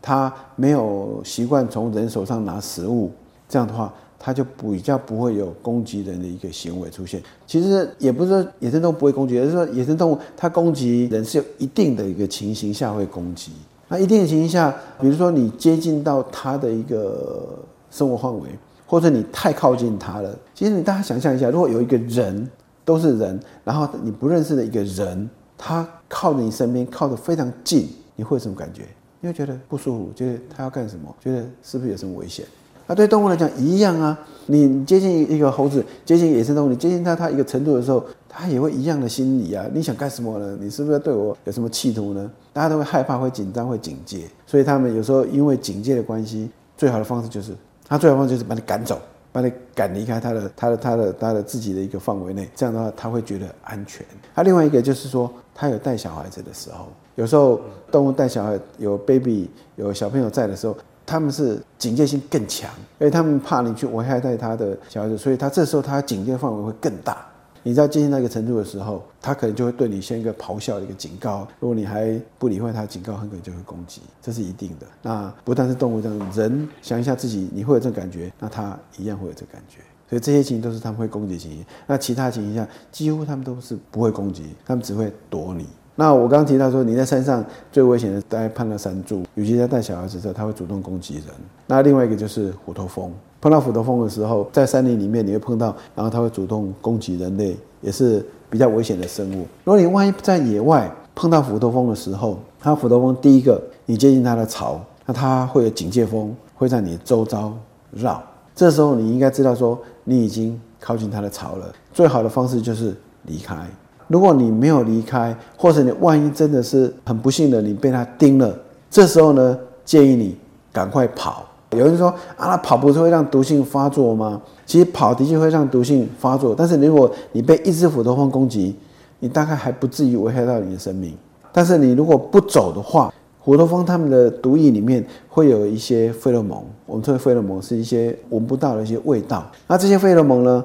它没有习惯从人手上拿食物，这样的话，它就比较不会有攻击人的一个行为出现。其实也不是说野生动物不会攻击，而是说野生动物它攻击人是有一定的一个情形下会攻击。那一定的情形下，比如说你接近到它的一个。生活范围，或者你太靠近他了。其实你大家想象一下，如果有一个人都是人，然后你不认识的一个人，他靠着你身边，靠得非常近，你会什么感觉？你会觉得不舒服，觉得他要干什么？觉得是不是有什么危险？那对动物来讲一样啊。你接近一个猴子，接近野生动物，你接近它，它一个程度的时候，它也会一样的心理啊。你想干什么呢？你是不是要对我有什么企图呢？大家都会害怕，会紧张，会警戒。所以他们有时候因为警戒的关系，最好的方式就是。他最好方式就是把你赶走，把你赶离开他的、他的、他的、他的自己的一个范围内。这样的话，他会觉得安全。他另外一个就是说，他有带小孩子的时候，有时候动物带小孩有 baby 有小朋友在的时候，他们是警戒性更强，因为他们怕你去危害到他的小孩子，所以他这时候他警戒范围会更大。你知道接近那个程度的时候，他可能就会对你先一个咆哮的一个警告。如果你还不理会他警告，很可能就会攻击，这是一定的。那不但是动物这样，人想一下自己，你会有这种感觉，那他一样会有这感觉。所以这些情形都是他们会攻击情形。那其他情形下，几乎他们都是不会攻击，他们只会躲你。那我刚刚提到说，你在山上最危险的，大概碰到山猪，尤其在带小孩子的时候，他会主动攻击人。那另外一个就是虎头蜂。碰到虎头蜂的时候，在山林里面你会碰到，然后它会主动攻击人类，也是比较危险的生物。如果你万一在野外碰到虎头蜂的时候，它虎头蜂第一个你接近它的巢，那它会有警戒蜂会在你周遭绕，这时候你应该知道说你已经靠近它的巢了。最好的方式就是离开。如果你没有离开，或者你万一真的是很不幸的你被它叮了，这时候呢，建议你赶快跑。有人说啊，跑不是会让毒性发作吗？其实跑的确会让毒性发作，但是如果你被一只虎头蜂攻击，你大概还不至于危害到你的生命。但是你如果不走的话，虎头蜂它们的毒液里面会有一些费洛蒙，我们称为费洛蒙是一些闻不到的一些味道。那这些费洛蒙呢，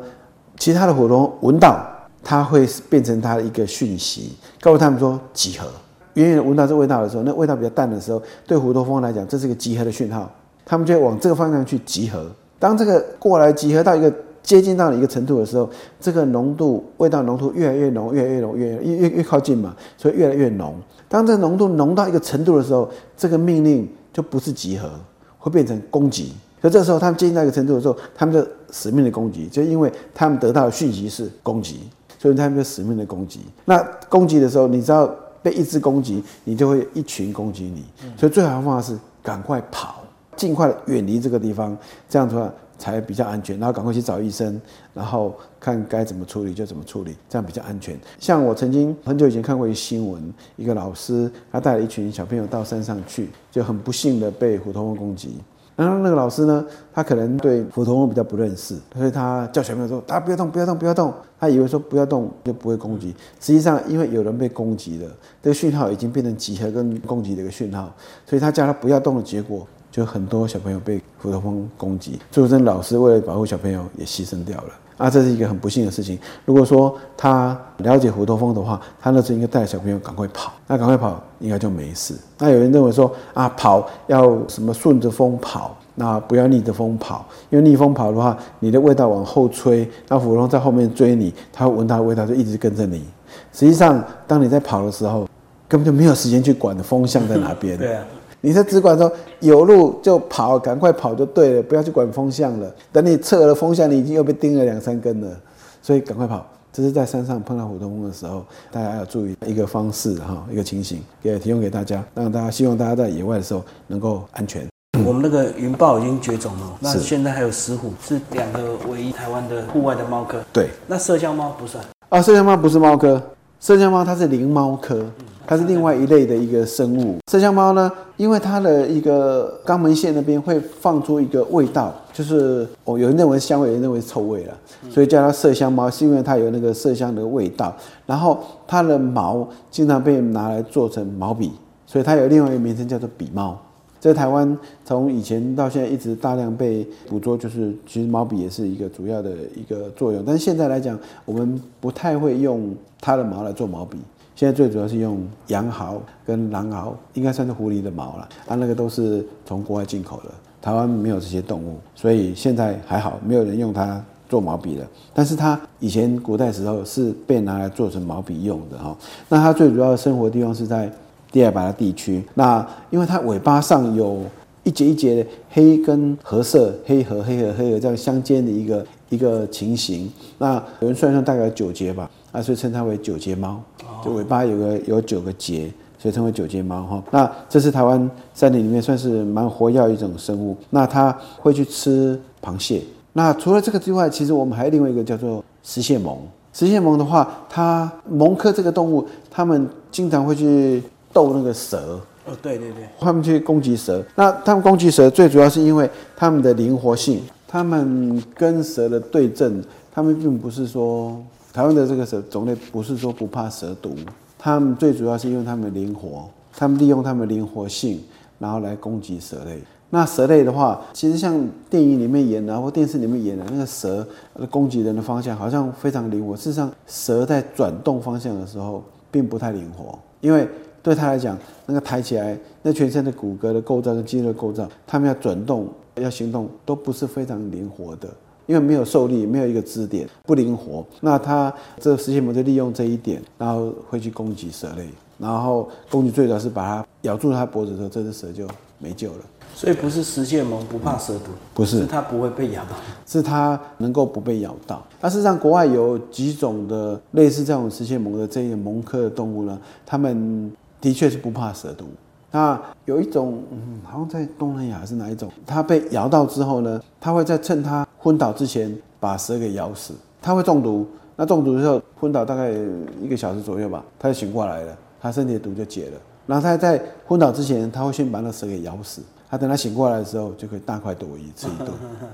其他的虎头蜂闻到，它会变成它的一个讯息，告诉他们说集合。远远闻到这味道的时候，那味道比较淡的时候，对虎头蜂来讲，这是一个集合的讯号。他们就会往这个方向去集合。当这个过来集合到一个接近到一个程度的时候，这个浓度味道浓度越来越浓，越来越浓，越越越越靠近嘛，所以越来越浓。当这个浓度浓到一个程度的时候，这个命令就不是集合，会变成攻击。所以这时候他们接近到一个程度的时候，他们就死命的攻击，就因为他们得到的讯息是攻击，所以他们就死命的攻击。那攻击的时候，你知道被一只攻击，你就会一群攻击你。所以最好的方法是赶快跑。尽快远离这个地方，这样的话才比较安全。然后赶快去找医生，然后看该怎么处理就怎么处理，这样比较安全。像我曾经很久以前看过一新闻，一个老师他带了一群小朋友到山上去，就很不幸的被虎头蜂攻击。然后那个老师呢，他可能对虎头蜂比较不认识，所以他叫小朋友说：“啊不要动，不要动，不要动。”他以为说不要动就不会攻击。实际上，因为有人被攻击了，这个讯号已经变成集合跟攻击的一个讯号，所以他叫他不要动的结果。就很多小朋友被虎头蜂攻击，最后这老师为了保护小朋友也牺牲掉了啊，这是一个很不幸的事情。如果说他了解虎头蜂的话，他那时应该带小朋友赶快跑，那赶快跑应该就没事。那有人认为说啊，跑要什么顺着风跑，那不要逆着风跑，因为逆风跑的话，你的味道往后吹，那虎头在后面追你，它闻到味道就一直跟着你。实际上，当你在跑的时候，根本就没有时间去管风向在哪边。对啊。你在只管说有路就跑，赶快跑就对了，不要去管风向了。等你测了风向，你已经又被叮了两三根了，所以赶快跑。这是在山上碰到虎头蜂的时候，大家要注意一个方式哈，一个情形，也提供给大家，让大家希望大家在野外的时候能够安全。我们那个云豹已经绝种了，那现在还有石虎，是两个唯一台湾的户外的猫科。对，那麝香猫不算啊，麝香猫不是猫科，麝香猫它是灵猫科。它是另外一类的一个生物。麝香猫呢，因为它的一个肛门腺那边会放出一个味道，就是哦，有人认为香味，有人认为臭味了，所以叫它麝香猫，是因为它有那个麝香的味道。然后它的毛经常被拿来做成毛笔，所以它有另外一个名称叫做笔猫。在台湾从以前到现在一直大量被捕捉，就是其实毛笔也是一个主要的一个作用。但是现在来讲，我们不太会用它的毛来做毛笔。现在最主要是用羊毫跟狼毫，应该算是狐狸的毛了。啊，那个都是从国外进口的，台湾没有这些动物，所以现在还好，没有人用它做毛笔了。但是它以前古代时候是被拿来做成毛笔用的哈。那它最主要的生活地方是在第二巴拉地区。那因为它尾巴上有一节一节的黑跟褐色，黑和黑和黑和这样相间的一个一个情形。那有人算算大概九节吧。啊，所以称它为九节猫，就尾巴有个有九个节，所以称为九节猫哈。那这是台湾山林里面算是蛮活跃一种生物。那它会去吃螃蟹。那除了这个之外，其实我们还有另外一个叫做食蟹獴。食蟹獴的话，它獴科这个动物，它们经常会去逗那个蛇。哦，对对对，他们去攻击蛇。那他们攻击蛇，最主要是因为他们的灵活性。他们跟蛇的对阵，他们并不是说。台湾的这个蛇种类不是说不怕蛇毒，他们最主要是因为他们灵活，他们利用他们灵活性，然后来攻击蛇类。那蛇类的话，其实像电影里面演的或电视里面演的那个蛇攻击人的方向好像非常灵活。事实上，蛇在转动方向的时候并不太灵活，因为对它来讲，那个抬起来，那全身的骨骼的构造跟肌肉构造，它们要转动、要行动都不是非常灵活的。因为没有受力，没有一个支点，不灵活。那它这个食蟹獴就利用这一点，然后会去攻击蛇类，然后攻击最早是把它咬住它脖子的时候，这只蛇就没救了。所以不是食蟹獴不怕蛇毒，不是它不会被咬到。是它能够不被咬到。那事实上，国外有几种的类似这种食蟹獴的这个獴科的动物呢，它们的确是不怕蛇毒。那有一种，嗯，好像在东南亚还是哪一种，他被咬到之后呢，他会在趁他昏倒之前把蛇给咬死，他会中毒。那中毒之后昏倒大概一个小时左右吧，他就醒过来了，他身体的毒就解了。然后他在昏倒之前，他会先把那蛇给咬死。他等他醒过来的时候，就可以大快朵颐吃一顿，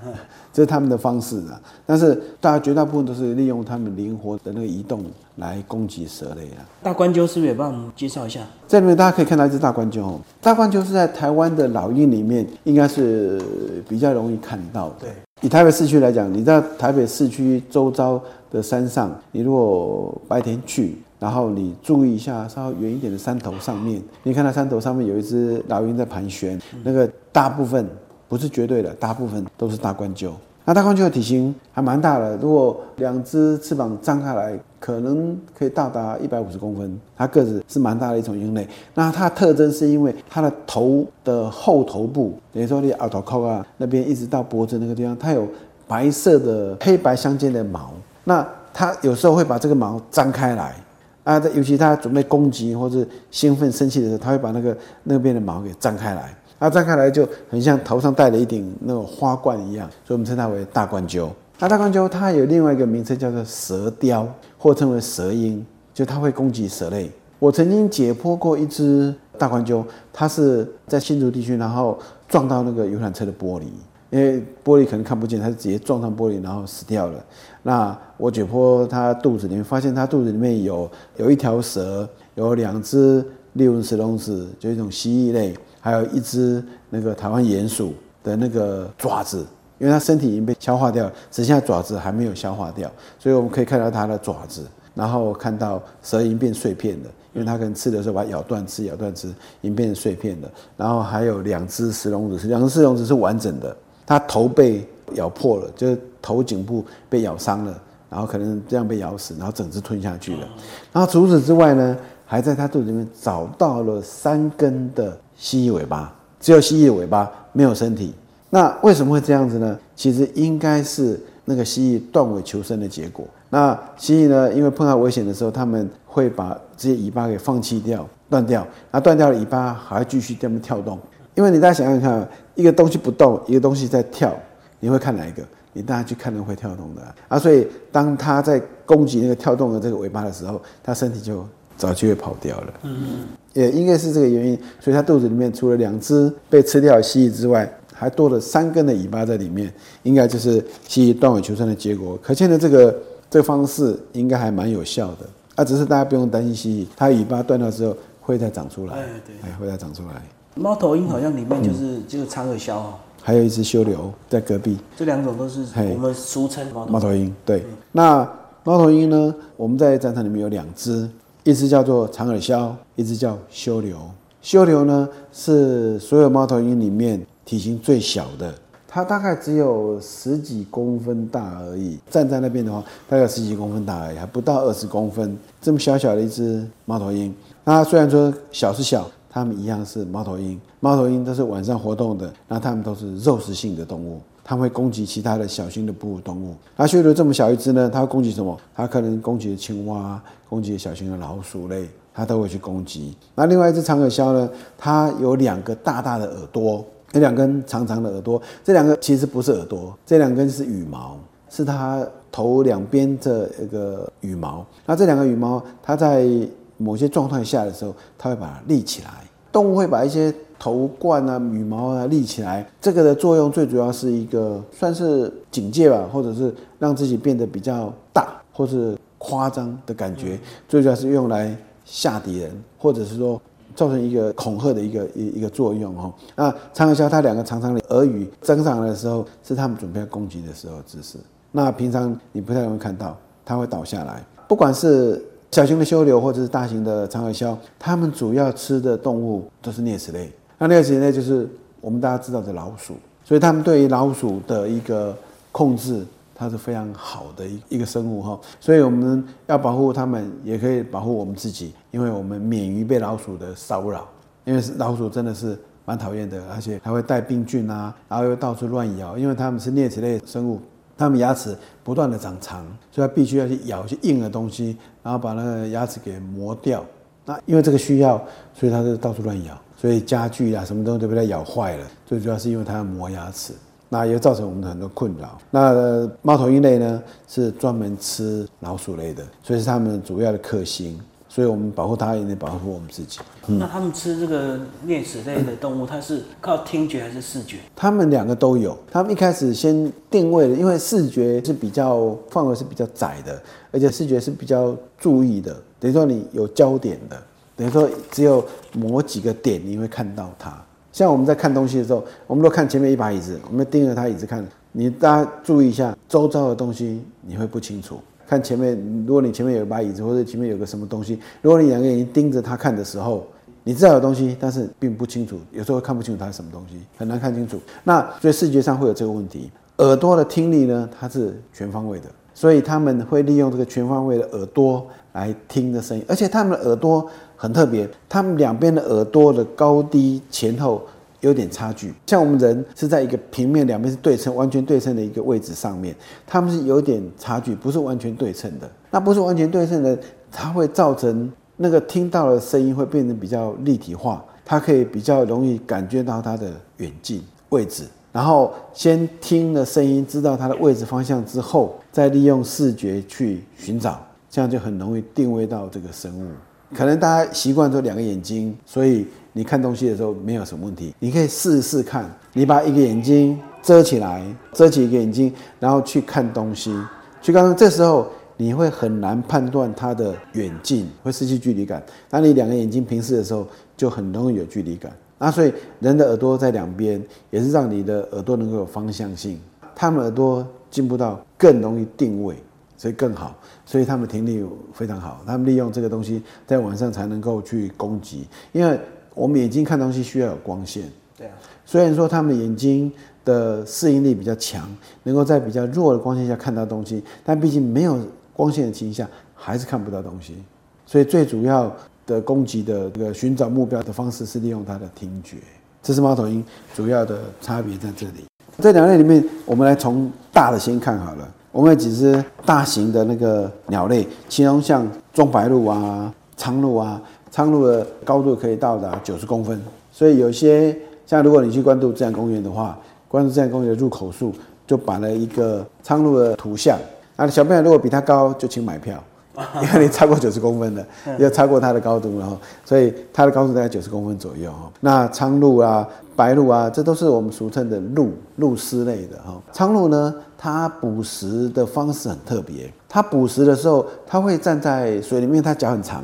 这是他们的方式啊。但是大家绝大部分都是利用他们灵活的那个移动来攻击蛇类啊。大冠鸠是不是也帮我们介绍一下？这里面大家可以看到一只大冠鸠，大冠鸠是在台湾的老鹰里面应该是比较容易看到的。对，以台北市区来讲，你在台北市区周遭的山上，你如果白天去。然后你注意一下，稍微远一点的山头上面，你看到山头上面有一只老鹰在盘旋，那个大部分不是绝对的，大部分都是大冠鸠。那大冠鸠的体型还蛮大的，如果两只翅膀张开来，可能可以到达一百五十公分。它个子是蛮大的一种鹰类。那它的特征是因为它的头的后头部，等于说你耳朵扣啊那边一直到脖子那个地方，它有白色的黑白相间的毛。那它有时候会把这个毛张开来。啊，尤其他准备攻击或者兴奋、生气的时候，他会把那个那边的毛给张开来，啊，张开来就很像头上戴了一顶那种花冠一样，所以我们称它为大冠鸠。那大冠鸠它有另外一个名称叫做蛇雕，或称为蛇鹰，就它会攻击蛇类。我曾经解剖过一只大冠鸠，它是在新竹地区，然后撞到那个游览车的玻璃。因为玻璃可能看不见，它直接撞上玻璃，然后死掉了。那我解剖它肚子里面，发现它肚子里面有有一条蛇，有两只利纹石龙子，就一种蜥蜴类，还有一只那个台湾鼹鼠的那个爪子。因为它身体已经被消化掉了，只剩下爪子还没有消化掉，所以我们可以看到它的爪子，然后看到蛇已经变碎片了，因为它可能吃的时候把它咬断，吃咬断吃，已经变成碎片了。然后还有两只石龙子，两只石龙子是完整的。它头被咬破了，就是头颈部被咬伤了，然后可能这样被咬死，然后整只吞下去了。然后除此之外呢，还在它肚子里面找到了三根的蜥蜴尾巴，只有蜥蜴的尾巴，没有身体。那为什么会这样子呢？其实应该是那个蜥蜴断尾求生的结果。那蜥蜴呢，因为碰到危险的时候，他们会把这些尾巴给放弃掉、断掉，那断掉了尾巴还继续这么跳动。因为你大家想想看，一个东西不动，一个东西在跳，你会看哪一个？你大家去看那会跳动的啊。所以当它在攻击那个跳动的这个尾巴的时候，它身体就早就会跑掉了。嗯，也应该是这个原因，所以它肚子里面除了两只被吃掉的蜥蜴之外，还多了三根的尾巴在里面，应该就是蜥蜴断尾求生的结果。可见的这个这个方式应该还蛮有效的。啊，只是大家不用担心蜥蜴，它尾巴断掉之后会再长出来。哎，对，哎，会再长出来。猫头鹰好像里面就是就是长耳鸮哦，还有一只修流在隔壁。这两种都是我们俗称猫头鹰。对，那猫头鹰呢？我们在战场里面有两只，一只叫做长耳鸮，一只叫修流。修流呢是所有猫头鹰里面体型最小的，它大概只有十几公分大而已。站在那边的话，大概十几公分大而已，还不到二十公分。这么小小的一只猫头鹰，那虽然说小是小。它们一样是猫头鹰，猫头鹰都是晚上活动的，那它们都是肉食性的动物，它会攻击其他的小型的哺乳动物。那修流这么小一只呢？它会攻击什么？它可能攻击青蛙，攻击小型的老鼠类，它都会去攻击。那另外一只长耳鸮呢？它有两个大大的耳朵，有两根长长的耳朵，这两个其实不是耳朵，这两根是羽毛，是它头两边的一个羽毛。那这两个羽毛，它在某些状态下的时候，它会把它立起来。动物会把一些头冠啊、羽毛啊立起来，这个的作用最主要是一个算是警戒吧，或者是让自己变得比较大，或是夸张的感觉。最主要是用来吓敌人，或者是说造成一个恐吓的一个一一个作用哦。那长耳鸮它两个长长的耳羽增长的时候，是它们准备攻击的时候姿势。那平常你不太容易看到，它会倒下来，不管是。小型的修流或者是大型的长耳鸮，它们主要吃的动物都是啮齿类。那啮齿类就是我们大家知道的老鼠，所以它们对于老鼠的一个控制，它是非常好的一一个生物哈。所以我们要保护它们，也可以保护我们自己，因为我们免于被老鼠的骚扰。因为老鼠真的是。蛮讨厌的，而且还会带病菌啊，然后又到处乱咬，因为它们是啮齿类生物，它们牙齿不断的长长，所以它必须要去咬一些硬的东西，然后把那个牙齿给磨掉。那因为这个需要，所以它就到处乱咬，所以家具啊什么东西都被它咬坏了。最主要是因为它要磨牙齿。那也造成我们的很多困扰。那猫头鹰类呢，是专门吃老鼠类的，所以是它们主要的克星。所以我们保护它，也得保护我们自己。那他们吃这个啮齿类的动物，它是靠听觉还是视觉？他们两个都有。他们一开始先定位的，因为视觉是比较范围是比较窄的，而且视觉是比较注意的，等于说你有焦点的，等于说只有某几个点你会看到它。像我们在看东西的时候，我们都看前面一把椅子，我们盯着它椅子看。你大家注意一下，周遭的东西你会不清楚。看前面，如果你前面有一把椅子，或者前面有个什么东西，如果你两个眼睛盯着他看的时候，你知道有东西，但是并不清楚，有时候看不清楚它是什么东西，很难看清楚。那所以视觉上会有这个问题。耳朵的听力呢，它是全方位的，所以他们会利用这个全方位的耳朵来听的声音，而且他们的耳朵。很特别，他们两边的耳朵的高低前后有点差距。像我们人是在一个平面，两边是对称，完全对称的一个位置上面，他们是有点差距，不是完全对称的。那不是完全对称的，它会造成那个听到的声音会变得比较立体化，它可以比较容易感觉到它的远近位置。然后先听了声音，知道它的位置方向之后，再利用视觉去寻找，这样就很容易定位到这个生物。可能大家习惯做两个眼睛，所以你看东西的时候没有什么问题。你可以试试看，你把一个眼睛遮起来，遮起一个眼睛，然后去看东西。去看，这时候你会很难判断它的远近，会失去距离感。当你两个眼睛平视的时候，就很容易有距离感。那所以人的耳朵在两边，也是让你的耳朵能够有方向性。他们耳朵进步到更容易定位。所以更好，所以他们听力非常好。他们利用这个东西在晚上才能够去攻击，因为我们眼睛看东西需要有光线。对啊。虽然说他们眼睛的适应力比较强，能够在比较弱的光线下看到东西，但毕竟没有光线的情况下，还是看不到东西。所以最主要的攻击的这个寻找目标的方式是利用它的听觉。这是猫头鹰主要的差别在这里。这两类里面，我们来从大的先看好了。我们有几只大型的那个鸟类，其中像中白鹭啊、苍鹭啊，苍鹭的高度可以到达九十公分，所以有些像如果你去关渡自然公园的话，关渡自然公园的入口处就摆了一个苍鹭的图像，那小朋友如果比它高，就请买票。因为你超过九十公分的，要超过它的高度，然后，所以它的高度大概九十公分左右哈。那苍鹭啊、白鹭啊，这都是我们俗称的鹭鹭丝类的哈。苍鹭呢，它捕食的方式很特别，它捕食的时候，它会站在水里面，它脚很长，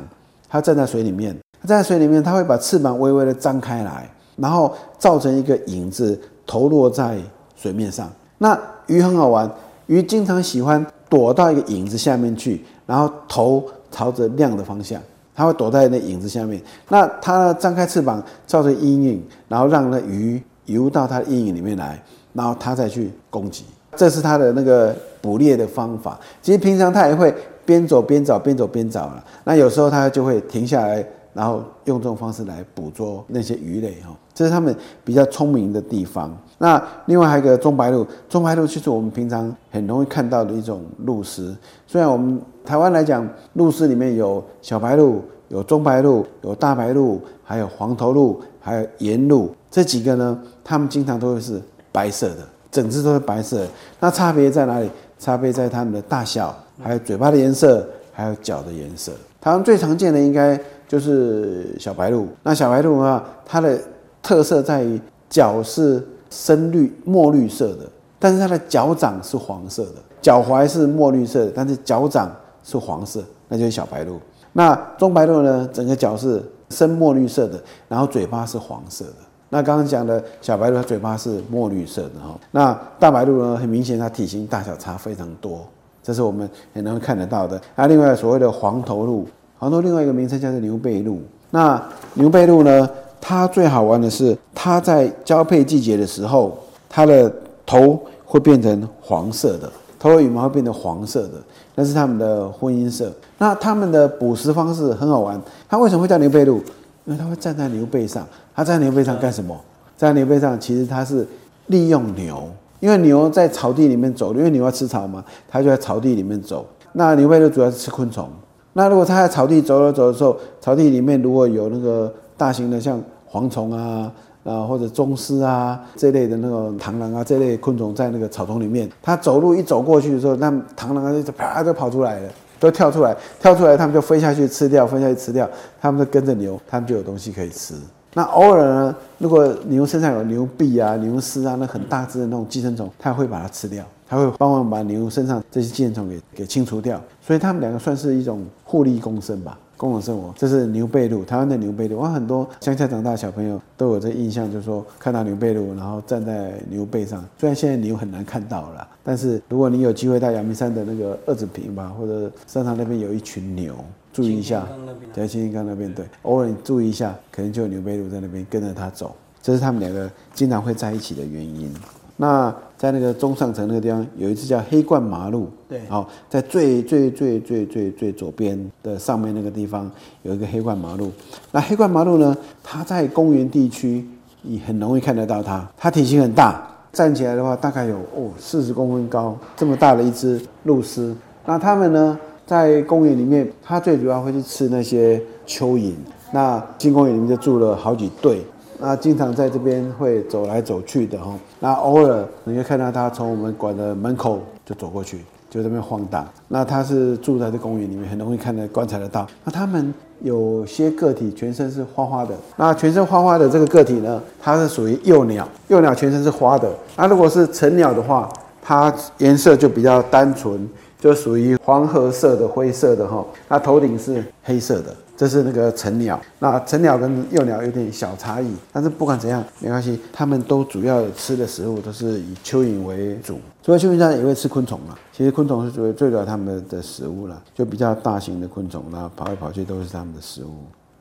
它站在水里面，它站在水里面，它会把翅膀微微的张开来，然后造成一个影子投落在水面上。那鱼很好玩，鱼经常喜欢躲到一个影子下面去。然后头朝着亮的方向，它会躲在那影子下面。那它张开翅膀，造成阴影，然后让那鱼游到它的阴影里面来，然后它再去攻击。这是它的那个捕猎的方法。其实平常它也会边走边找，边走边找了。那有时候它就会停下来。然后用这种方式来捕捉那些鱼类哈，这是它们比较聪明的地方。那另外还有一个中白鹭，中白鹭就是我们平常很容易看到的一种鹭鸶。虽然我们台湾来讲，鹭鸶里面有小白鹭、有中白鹭、有大白鹭，还有黄头鹭，还有岩鹭这几个呢，它们经常都会是白色的，整只都是白色。那差别在哪里？差别在它们的大小，还有嘴巴的颜色，还有脚的颜色。台湾最常见的应该。就是小白鹭，那小白鹭的话，它的特色在于脚是深绿墨绿色的，但是它的脚掌是黄色的，脚踝是墨绿色的，但是脚掌是黄色，那就是小白鹭。那中白鹭呢，整个脚是深墨绿色的，然后嘴巴是黄色的。那刚刚讲的小白鹭，它嘴巴是墨绿色的哈。那大白鹭呢，很明显它体型大小差非常多，这是我们很能看得到的。那另外所谓的黄头鹿，黄头另外一个名称叫做牛背鹿。那牛背鹿呢？它最好玩的是，它在交配季节的时候，它的头会变成黄色的，头和羽毛会变成黄色的，那是它们的婚姻色。那它们的捕食方式很好玩。它为什么会叫牛背鹿？因为它会站在牛背上。它站在牛背上干什么？站在牛背上，其实它是利用牛，因为牛在草地里面走，因为牛要吃草嘛，它就在草地里面走。那牛背鹿主要是吃昆虫。那如果它在草地走了走的时候，草地里面如果有那个大型的像蝗虫啊。啊，或者宗师啊这类的那种螳螂啊这类昆虫在那个草丛里面，它走路一走过去的时候，那螳螂就啪就跑出来了，都跳出来，跳出来，它们就飞下去吃掉，飞下去吃掉，它们就跟着牛，它们就有东西可以吃。那偶尔呢，如果牛身上有牛臂啊、牛丝啊，那很大只的那种寄生虫，它会把它吃掉，它会帮忙把牛身上这些寄生虫给给清除掉，所以它们两个算是一种互利共生吧。共同生活，这是牛背鹿，台湾的牛背鹿。我很多乡下长大的小朋友都有这印象，就是说看到牛背鹿，然后站在牛背上。虽然现在牛很难看到了，但是如果你有机会到阳明山的那个二子坪吧，或者山上那边有一群牛，注意一下，在青青冈那边对，偶尔你注意一下，可能就有牛背鹿在那边跟着它走，这是他们两个经常会在一起的原因。那在那个中上层那个地方，有一只叫黑冠麻鹿。对，好，在最最最最最最左边的上面那个地方有一个黑冠麻鹿。那黑冠麻鹿呢，它在公园地区你很容易看得到它。它体型很大，站起来的话大概有哦四十公分高，这么大的一只鹿狮。那它们呢，在公园里面，它最主要会去吃那些蚯蚓。那进公园里面就住了好几对。那经常在这边会走来走去的哈，那偶尔你会看到它从我们馆的门口就走过去，就这边晃荡。那它是住在这公园里面，很容易看得观察得到。那它们有些个体全身是花花的，那全身花花的这个个体呢，它是属于幼鸟，幼鸟全身是花的。那如果是成鸟的话，它颜色就比较单纯，就属于黄褐色的灰色的哈，它头顶是黑色的。这是那个成鸟，那成鸟跟幼鸟有点小差异，但是不管怎样没关系，它们都主要吃的食物都是以蚯蚓为主。除了蚯蚓，它也会吃昆虫嘛。其实昆虫是作为最主要它们的食物了，就比较大型的昆虫，然后跑来跑去都是它们的食物。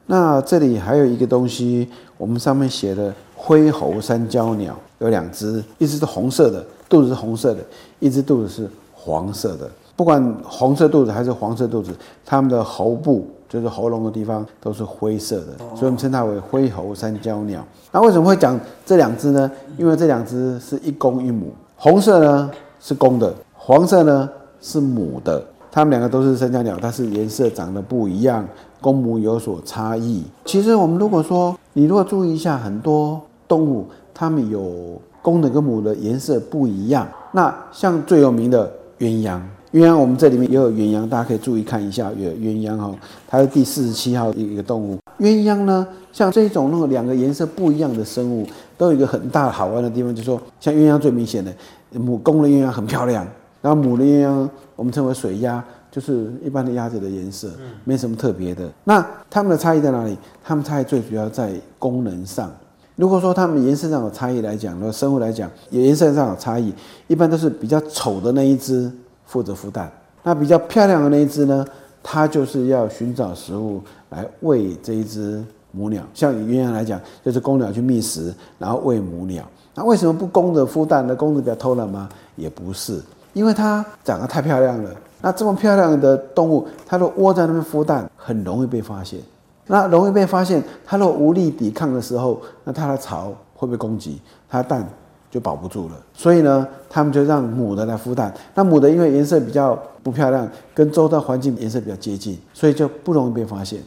那这里还有一个东西，我们上面写的灰喉三焦鸟有两只，一只是红色的，肚子是红色的，一只肚子是黄色的。不管红色肚子还是黄色肚子，它们的喉部。就是喉咙的地方都是灰色的，所以我们称它为灰喉三焦鸟。那为什么会讲这两只呢？因为这两只是一公一母，红色呢是公的，黄色呢是母的。它们两个都是三焦鸟，但是颜色长得不一样，公母有所差异。其实我们如果说你如果注意一下，很多动物它们有公的跟母的颜色不一样。那像最有名的鸳鸯。鸳鸯，我们这里面也有鸳鸯，大家可以注意看一下，有鸳鸯哈，它是第四十七号一个动物。鸳鸯呢，像这种那个两个颜色不一样的生物，都有一个很大好玩的地方，就是说，像鸳鸯最明显的，母公的鸳鸯很漂亮，然后母的鸳鸯我们称为水鸭，就是一般的鸭子的颜色，没什么特别的。那它们的差异在哪里？它们差异最主要在功能上。如果说它们颜色上有差异来讲，如果生物来讲，颜色上有差异，一般都是比较丑的那一只。负责孵蛋，那比较漂亮的那一只呢？它就是要寻找食物来喂这一只母鸟。像鸳鸯来讲，就是公鸟去觅食，然后喂母鸟。那为什么不公的孵蛋呢？公的比较偷懒吗？也不是，因为它长得太漂亮了。那这么漂亮的动物，它都窝在那边孵蛋，很容易被发现。那容易被发现，它若无力抵抗的时候，那它的巢会被攻击，它的蛋。就保不住了，所以呢，他们就让母的来孵蛋。那母的因为颜色比较不漂亮，跟周遭环境颜色比较接近，所以就不容易被发现。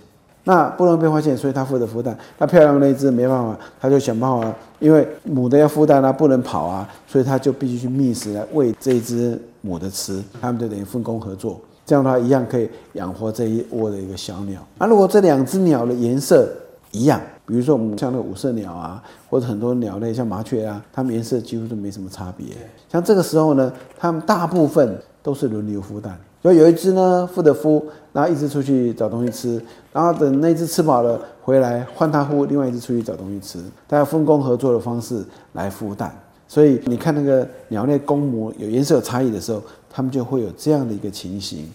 那不容易被发现，所以它负责孵蛋。那漂亮的那只没办法，它就想办法，因为母的要孵蛋啊，不能跑啊，所以它就必须去觅食来喂这一只母的吃。他们就等于分工合作，这样的话一样可以养活这一窝的一个小鸟。那如果这两只鸟的颜色一样？比如说我们像那个五色鸟啊，或者很多鸟类，像麻雀啊，它们颜色几乎都没什么差别。像这个时候呢，它们大部分都是轮流孵蛋，所以有一只呢孵的孵，然后一只出去找东西吃，然后等那只吃饱了回来换它孵，另外一只出去找东西吃，大家分工合作的方式来孵蛋。所以你看那个鸟类公母有颜色有差异的时候，它们就会有这样的一个情形。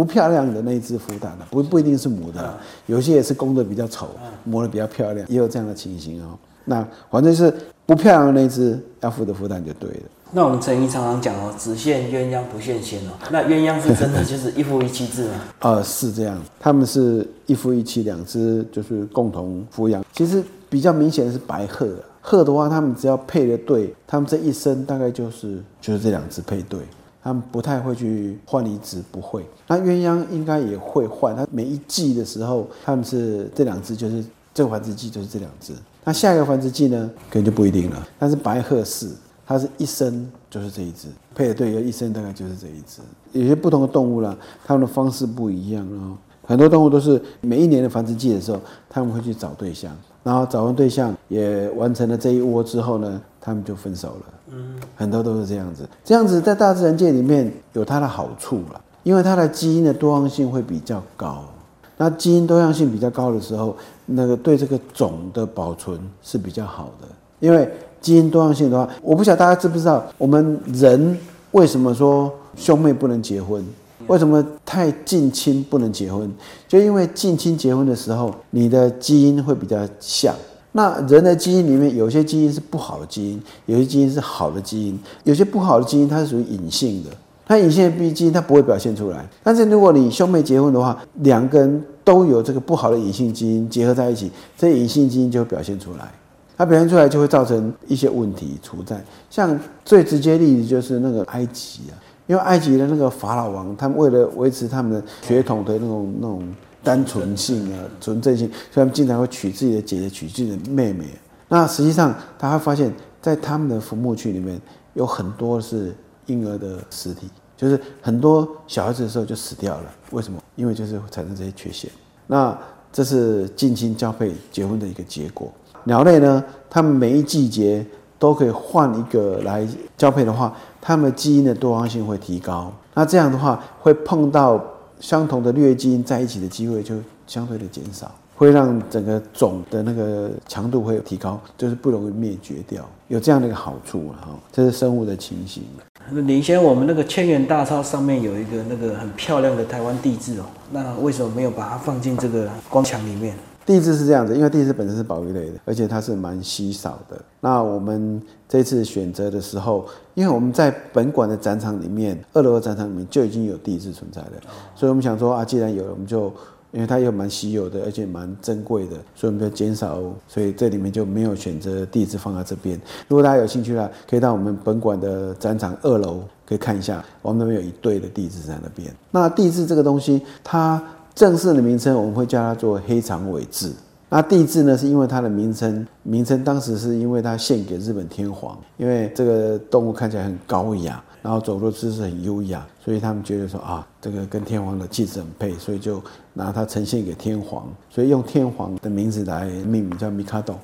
就是不漂亮的那一只孵蛋的，不不一定是母的，有些也是公的比较丑，母的比较漂亮，也有这样的情形哦。那反正是不漂亮的那只要孵的孵蛋就对了。那我们陈毅常常讲哦，只羡鸳鸯不羡仙哦。那鸳鸯是真的就是一夫一妻制吗？呃，是这样，他们是一夫一妻，两只就是共同抚养。其实比较明显的是白鹤，鹤的话，他们只要配的对，他们这一生大概就是就是这两只配对，他们不太会去换一只，不会。那鸳鸯应该也会换，它每一季的时候，他们是这两只，就是这个繁殖季就是这两只。那下一个繁殖季呢，可能就不一定了。但是白鹤是，它是一生就是这一只，配的对，一生大概就是这一只。有些不同的动物啦，它们的方式不一样啊。很多动物都是每一年的繁殖季的时候，他们会去找对象，然后找完对象也完成了这一窝之后呢，他们就分手了。嗯，很多都是这样子。这样子在大自然界里面有它的好处了，因为它的基因的多样性会比较高。那基因多样性比较高的时候，那个对这个种的保存是比较好的。因为基因多样性的话，我不晓得大家知不知道，我们人为什么说兄妹不能结婚？为什么太近亲不能结婚？就因为近亲结婚的时候，你的基因会比较像。那人的基因里面，有些基因是不好的基因，有些基因是好的基因。有些不好的基因它是属于隐性的，它隐性的 B 基因它不会表现出来。但是如果你兄妹结婚的话，两个人都有这个不好的隐性基因结合在一起，这隐性基因就会表现出来。它表现出来就会造成一些问题存在。像最直接例子就是那个埃及啊。因为埃及的那个法老王，他们为了维持他们的血统的那种那种单纯性啊、纯正性，所以他们经常会娶自己的姐姐、娶自己的妹妹。那实际上，他会发现，在他们的坟墓区里面有很多是婴儿的尸体，就是很多小孩子的时候就死掉了。为什么？因为就是产生这些缺陷。那这是近亲交配结婚的一个结果。鸟类呢，它们每一季节。都可以换一个来交配的话，它们基因的多样性会提高。那这样的话，会碰到相同的疟基因在一起的机会就相对的减少，会让整个种的那个强度会提高，就是不容易灭绝掉，有这样的一个好处了哈。这是生物的情形。那领先我们那个千元大钞上面有一个那个很漂亮的台湾地质哦，那为什么没有把它放进这个光墙里面？地质是这样子，因为地质本身是保育类的，而且它是蛮稀少的。那我们这次选择的时候，因为我们在本馆的展场里面，二楼的展场里面就已经有地质存在了，所以我们想说啊，既然有了，我们就因为它又蛮稀有的，而且蛮珍贵的，所以我们就减少，所以这里面就没有选择地质放在这边。如果大家有兴趣的话，可以到我们本馆的展场二楼可以看一下，我们那边有一对的地质在那边。那地质这个东西，它。正式的名称我们会叫它做黑长尾雉。那地质呢，是因为它的名称，名称当时是因为它献给日本天皇，因为这个动物看起来很高雅，然后走路姿势很优雅，所以他们觉得说啊，这个跟天皇的气质很配，所以就拿它呈现给天皇，所以用天皇的名字来命名，叫米卡豆。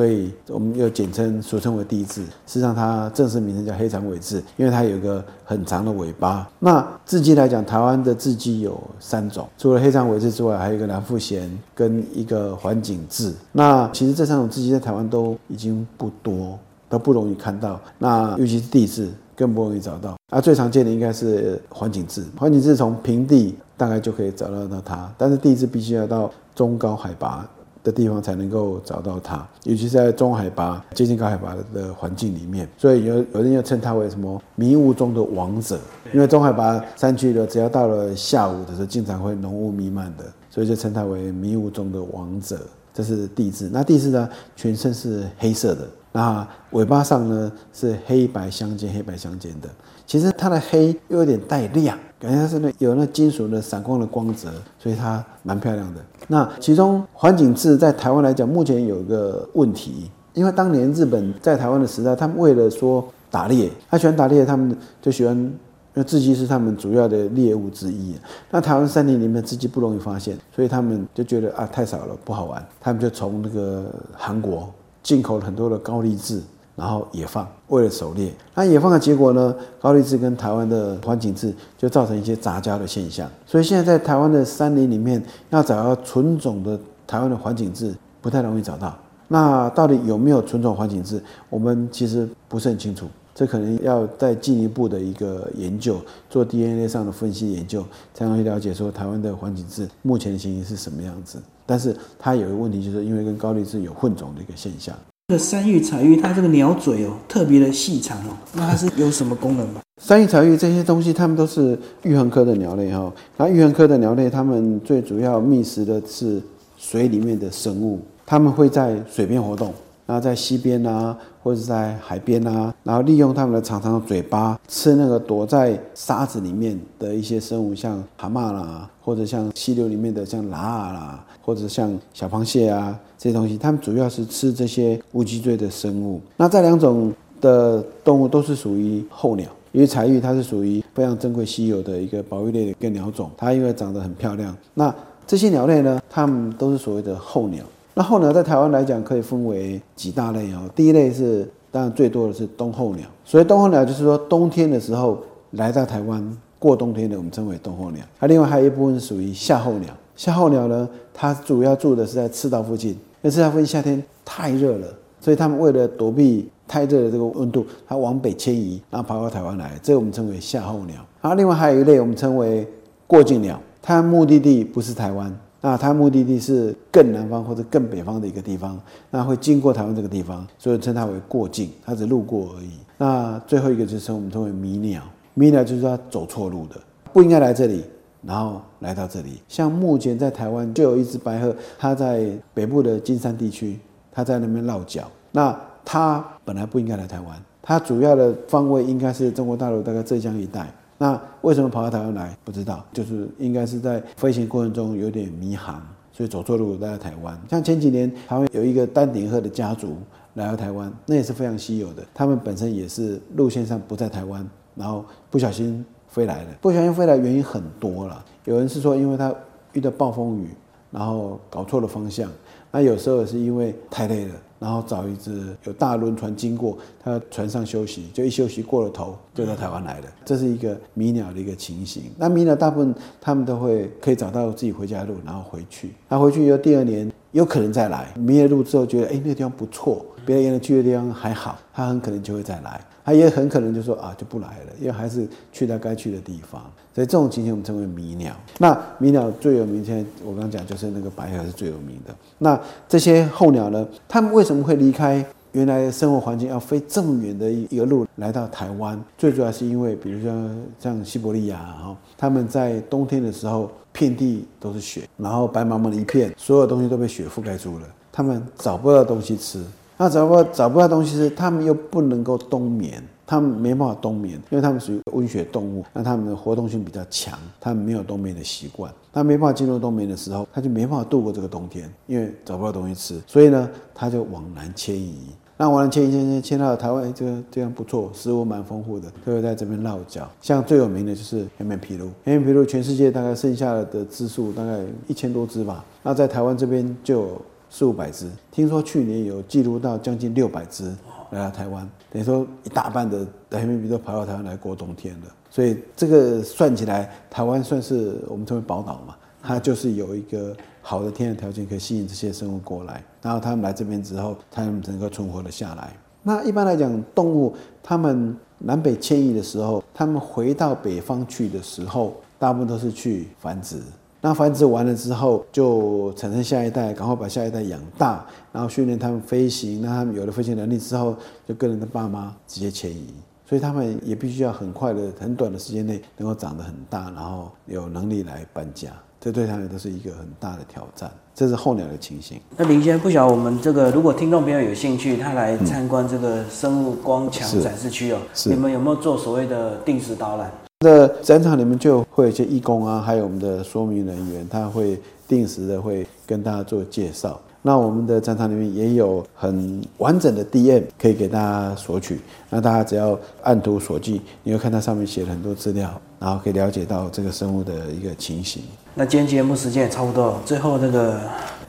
所以我们又简称俗称为地质，事实上它正式名称叫黑长尾雉，因为它有一个很长的尾巴。那雉鸡来讲，台湾的雉鸡有三种，除了黑长尾雉之外，还有一个蓝腹鹇跟一个环颈雉。那其实这三种雉鸡在台湾都已经不多，都不容易看到。那尤其是地质更不容易找到。啊，最常见的应该是环颈雉，环颈雉从平地大概就可以找到到它，但是地质必须要到中高海拔。的地方才能够找到它，尤其是在中海拔、接近高海拔的环境里面，所以有有人要称它为什么迷雾中的王者，因为中海拔山区的只要到了下午的时候，经常会浓雾弥漫的，所以就称它为迷雾中的王者。这是地质，那地质呢，全身是黑色的，那尾巴上呢是黑白相间、黑白相间的。其实它的黑又有点带亮，感觉它是那有那金属的闪光的光泽，所以它蛮漂亮的。那其中环境雉在台湾来讲，目前有一个问题，因为当年日本在台湾的时代，他们为了说打猎，他喜欢打猎，他们就喜欢，因为雉鸡是他们主要的猎物之一。那台湾森林里面雉鸡不容易发现，所以他们就觉得啊太少了不好玩，他们就从那个韩国进口了很多的高丽雉。然后野放，为了狩猎，那野放的结果呢？高丽质跟台湾的环境雉就造成一些杂交的现象。所以现在在台湾的山林里面，要找到纯种的台湾的环境雉不太容易找到。那到底有没有纯种环境雉？我们其实不是很清楚。这可能要再进一步的一个研究，做 DNA 上的分析研究，才能去了解说台湾的环境雉目前的情形是什么样子。但是它有一个问题，就是因为跟高丽质有混种的一个现象。这个山芋彩玉，它这个鸟嘴哦，特别的细长哦，那它是有什么功能吗？山芋彩玉这些东西，它们都是玉衡科的鸟类哈。那玉衡科的鸟类，它们最主要觅食的是水里面的生物，它们会在水边活动。然后在溪边啊，或者在海边啊，然后利用它们的长长的嘴巴吃那个躲在沙子里面的一些生物，像蛤蟆啦，或者像溪流里面的像蛤啦，或者像小螃蟹啊这些东西，它们主要是吃这些无脊椎的生物。那这两种的动物都是属于候鸟。因为彩玉它是属于非常珍贵稀有的一个保育类的一个鸟种，它因为长得很漂亮。那这些鸟类呢，它们都是所谓的候鸟。那候鸟在台湾来讲，可以分为几大类哦。第一类是当然最多的是冬候鸟，所以冬候鸟就是说冬天的时候来到台湾过冬天的，我们称为冬候鸟。它另外还有一部分是属于夏候鸟。夏候鸟呢，它主要住的是在赤道附近，因为赤道附近夏天太热了，所以它们为了躲避太热的这个温度，它往北迁移，然后跑到台湾来，这个我们称为夏候鸟。然后另外还有一类我们称为过境鸟，它目的地不是台湾。那它目的地是更南方或者更北方的一个地方，那会经过台湾这个地方，所以称它为过境，它只路过而已。那最后一个就是我们称为迷鸟，迷鸟就是它走错路的，不应该来这里，然后来到这里。像目前在台湾就有一只白鹤，它在北部的金山地区，它在那边落脚。那它本来不应该来台湾，它主要的方位应该是中国大陆大概浙江一带。那为什么跑到台湾来？不知道，就是应该是在飞行过程中有点迷航，所以走错路来到台湾。像前几年台湾有一个丹顶鹤的家族来到台湾，那也是非常稀有的。他们本身也是路线上不在台湾，然后不小心飞来的。不小心飞来原因很多了，有人是说因为他遇到暴风雨，然后搞错了方向。那有时候是因为太累了。然后找一只有大轮船经过，他船上休息，就一休息过了头，就到台湾来了。这是一个迷鸟的一个情形。那迷鸟大部分他们都会可以找到自己回家的路，然后回去。那回去以后第二年有可能再来，迷了路之后觉得哎那个地方不错，别人原来去的地方还好，他很可能就会再来。他也很可能就说啊就不来了，因为还是去他该去的地方。所以这种情形我们称为迷鸟。那迷鸟最有名，现在我刚讲就是那个白鹤是最有名的。那这些候鸟呢，他们为什么会离开原来生活环境，要飞这么远的一个路来到台湾？最主要是因为，比如说像西伯利亚哈，他们在冬天的时候遍地都是雪，然后白茫茫的一片，所有东西都被雪覆盖住了，他们找不到东西吃。那找不到找不到东西吃，他们又不能够冬眠，他们没办法冬眠，因为他们属于温血动物，那他们的活动性比较强，他们没有冬眠的习惯，他没办法进入冬眠的时候，他就没办法度过这个冬天，因为找不到东西吃，所以呢，他就往南迁移。那往南迁移，迁迁迁到台湾，这个这样不错，食物蛮丰富的，就会在这边落脚。像最有名的就是黑面琵鹭，黑面琵鹭全世界大概剩下的只数大概一千多只吧，那在台湾这边就。四五百只，听说去年有记录到将近六百只来到台湾，等于说一大半的黑面琵都跑到台湾来过冬天了。所以这个算起来，台湾算是我们称为宝岛嘛，它就是有一个好的天然条件可以吸引这些生物过来，然后它们来这边之后，它们能够存活了下来。那一般来讲，动物它们南北迁移的时候，它们回到北方去的时候，大部分都是去繁殖。那繁殖完了之后，就产生下一代，赶快把下一代养大，然后训练他们飞行。那他们有了飞行能力之后，就跟人的爸妈直接迁移。所以他们也必须要很快的、很短的时间内能够长得很大，然后有能力来搬家。这对他们都是一个很大的挑战。这是候鸟的情形。那林先生，不晓得我们这个，如果听众朋友有兴趣，他来参观这个生物光墙展示区哦，你们有没有做所谓的定时导览？的展场里面就会有一些义工啊，还有我们的说明人员，他会定时的会跟大家做介绍。那我们的展场里面也有很完整的 DM 可以给大家索取。那大家只要按图索骥，你会看到上面写了很多资料，然后可以了解到这个生物的一个情形。那今天节目时间也差不多，最后那个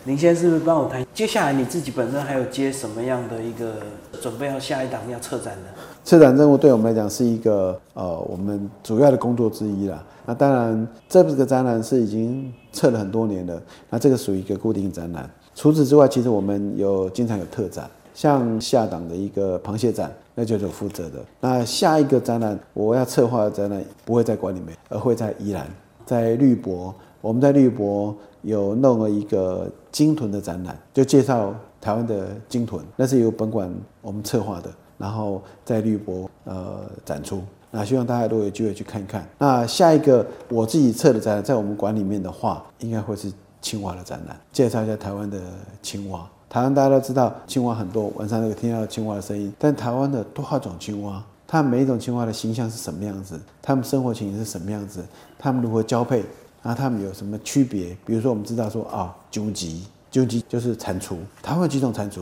林先生是不是帮我谈？接下来你自己本身还有接什么样的一个准备要下一档要策展的？策展任务对我们来讲是一个呃，我们主要的工作之一啦。那当然，这个展览是已经测了很多年了。那这个属于一个固定展览。除此之外，其实我们有经常有特展，像下档的一个螃蟹展，那就是我负责的。那下一个展览，我要策划的展览不会在馆里面，而会在宜兰，在绿博。我们在绿博有弄了一个鲸豚的展览，就介绍台湾的鲸豚，那是由本馆我们策划的。然后在绿博呃展出，那希望大家都有机会去看一看。那下一个我自己测的展览，在我们馆里面的话，应该会是青蛙的展览，介绍一下台湾的青蛙。台湾大家都知道青蛙很多，晚上都听到青蛙的声音。但台湾的多少种青蛙？它每一种青蛙的形象是什么样子？它们生活情形是什么样子？它们如何交配？然后它们有什么区别？比如说，我们知道说啊，究极，究极就是蟾蜍。台湾几种蟾蜍？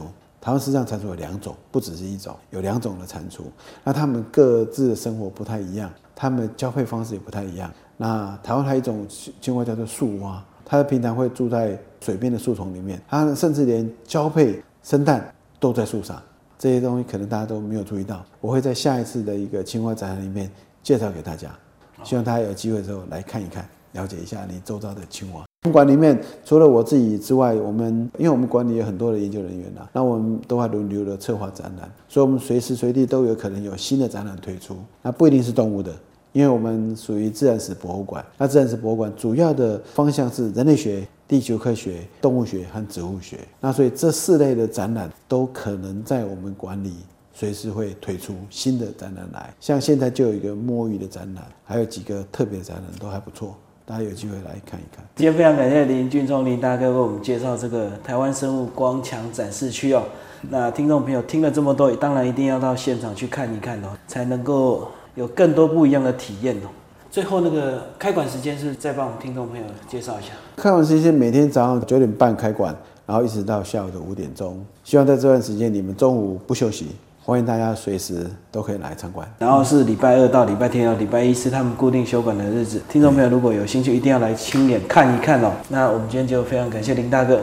台湾实际上蟾蜍有两种，不只是一种，有两种的蟾蜍。那它们各自的生活不太一样，它们交配方式也不太一样。那台湾还有一种青蛙叫做树蛙，它平常会住在水边的树丛里面，它甚至连交配生蛋都在树上。这些东西可能大家都没有注意到，我会在下一次的一个青蛙展览里面介绍给大家，希望大家有机会之后来看一看，了解一下你周遭的青蛙。馆里面除了我自己之外，我们因为我们馆里有很多的研究人员呐，那我们都还轮流的策划展览，所以我们随时随地都有可能有新的展览推出。那不一定是动物的，因为我们属于自然史博物馆。那自然史博物馆主要的方向是人类学、地球科学、动物学和植物学。那所以这四类的展览都可能在我们馆里随时会推出新的展览来。像现在就有一个摸鱼的展览，还有几个特别展览都还不错。大家有机会来看一看。今天非常感谢林俊忠林大哥为我们介绍这个台湾生物光墙展示区哦。那听众朋友听了这么多，当然一定要到现场去看一看哦，才能够有更多不一样的体验哦。最后那个开馆时间是再帮我们听众朋友介绍一下。开馆时间每天早上九点半开馆，然后一直到下午的五点钟。希望在这段时间你们中午不休息。欢迎大家随时都可以来参观。然后是礼拜二到礼拜天哦，礼拜一是他们固定休馆的日子。听众朋友如果有兴趣，一定要来亲眼看一看哦。那我们今天就非常感谢林大哥，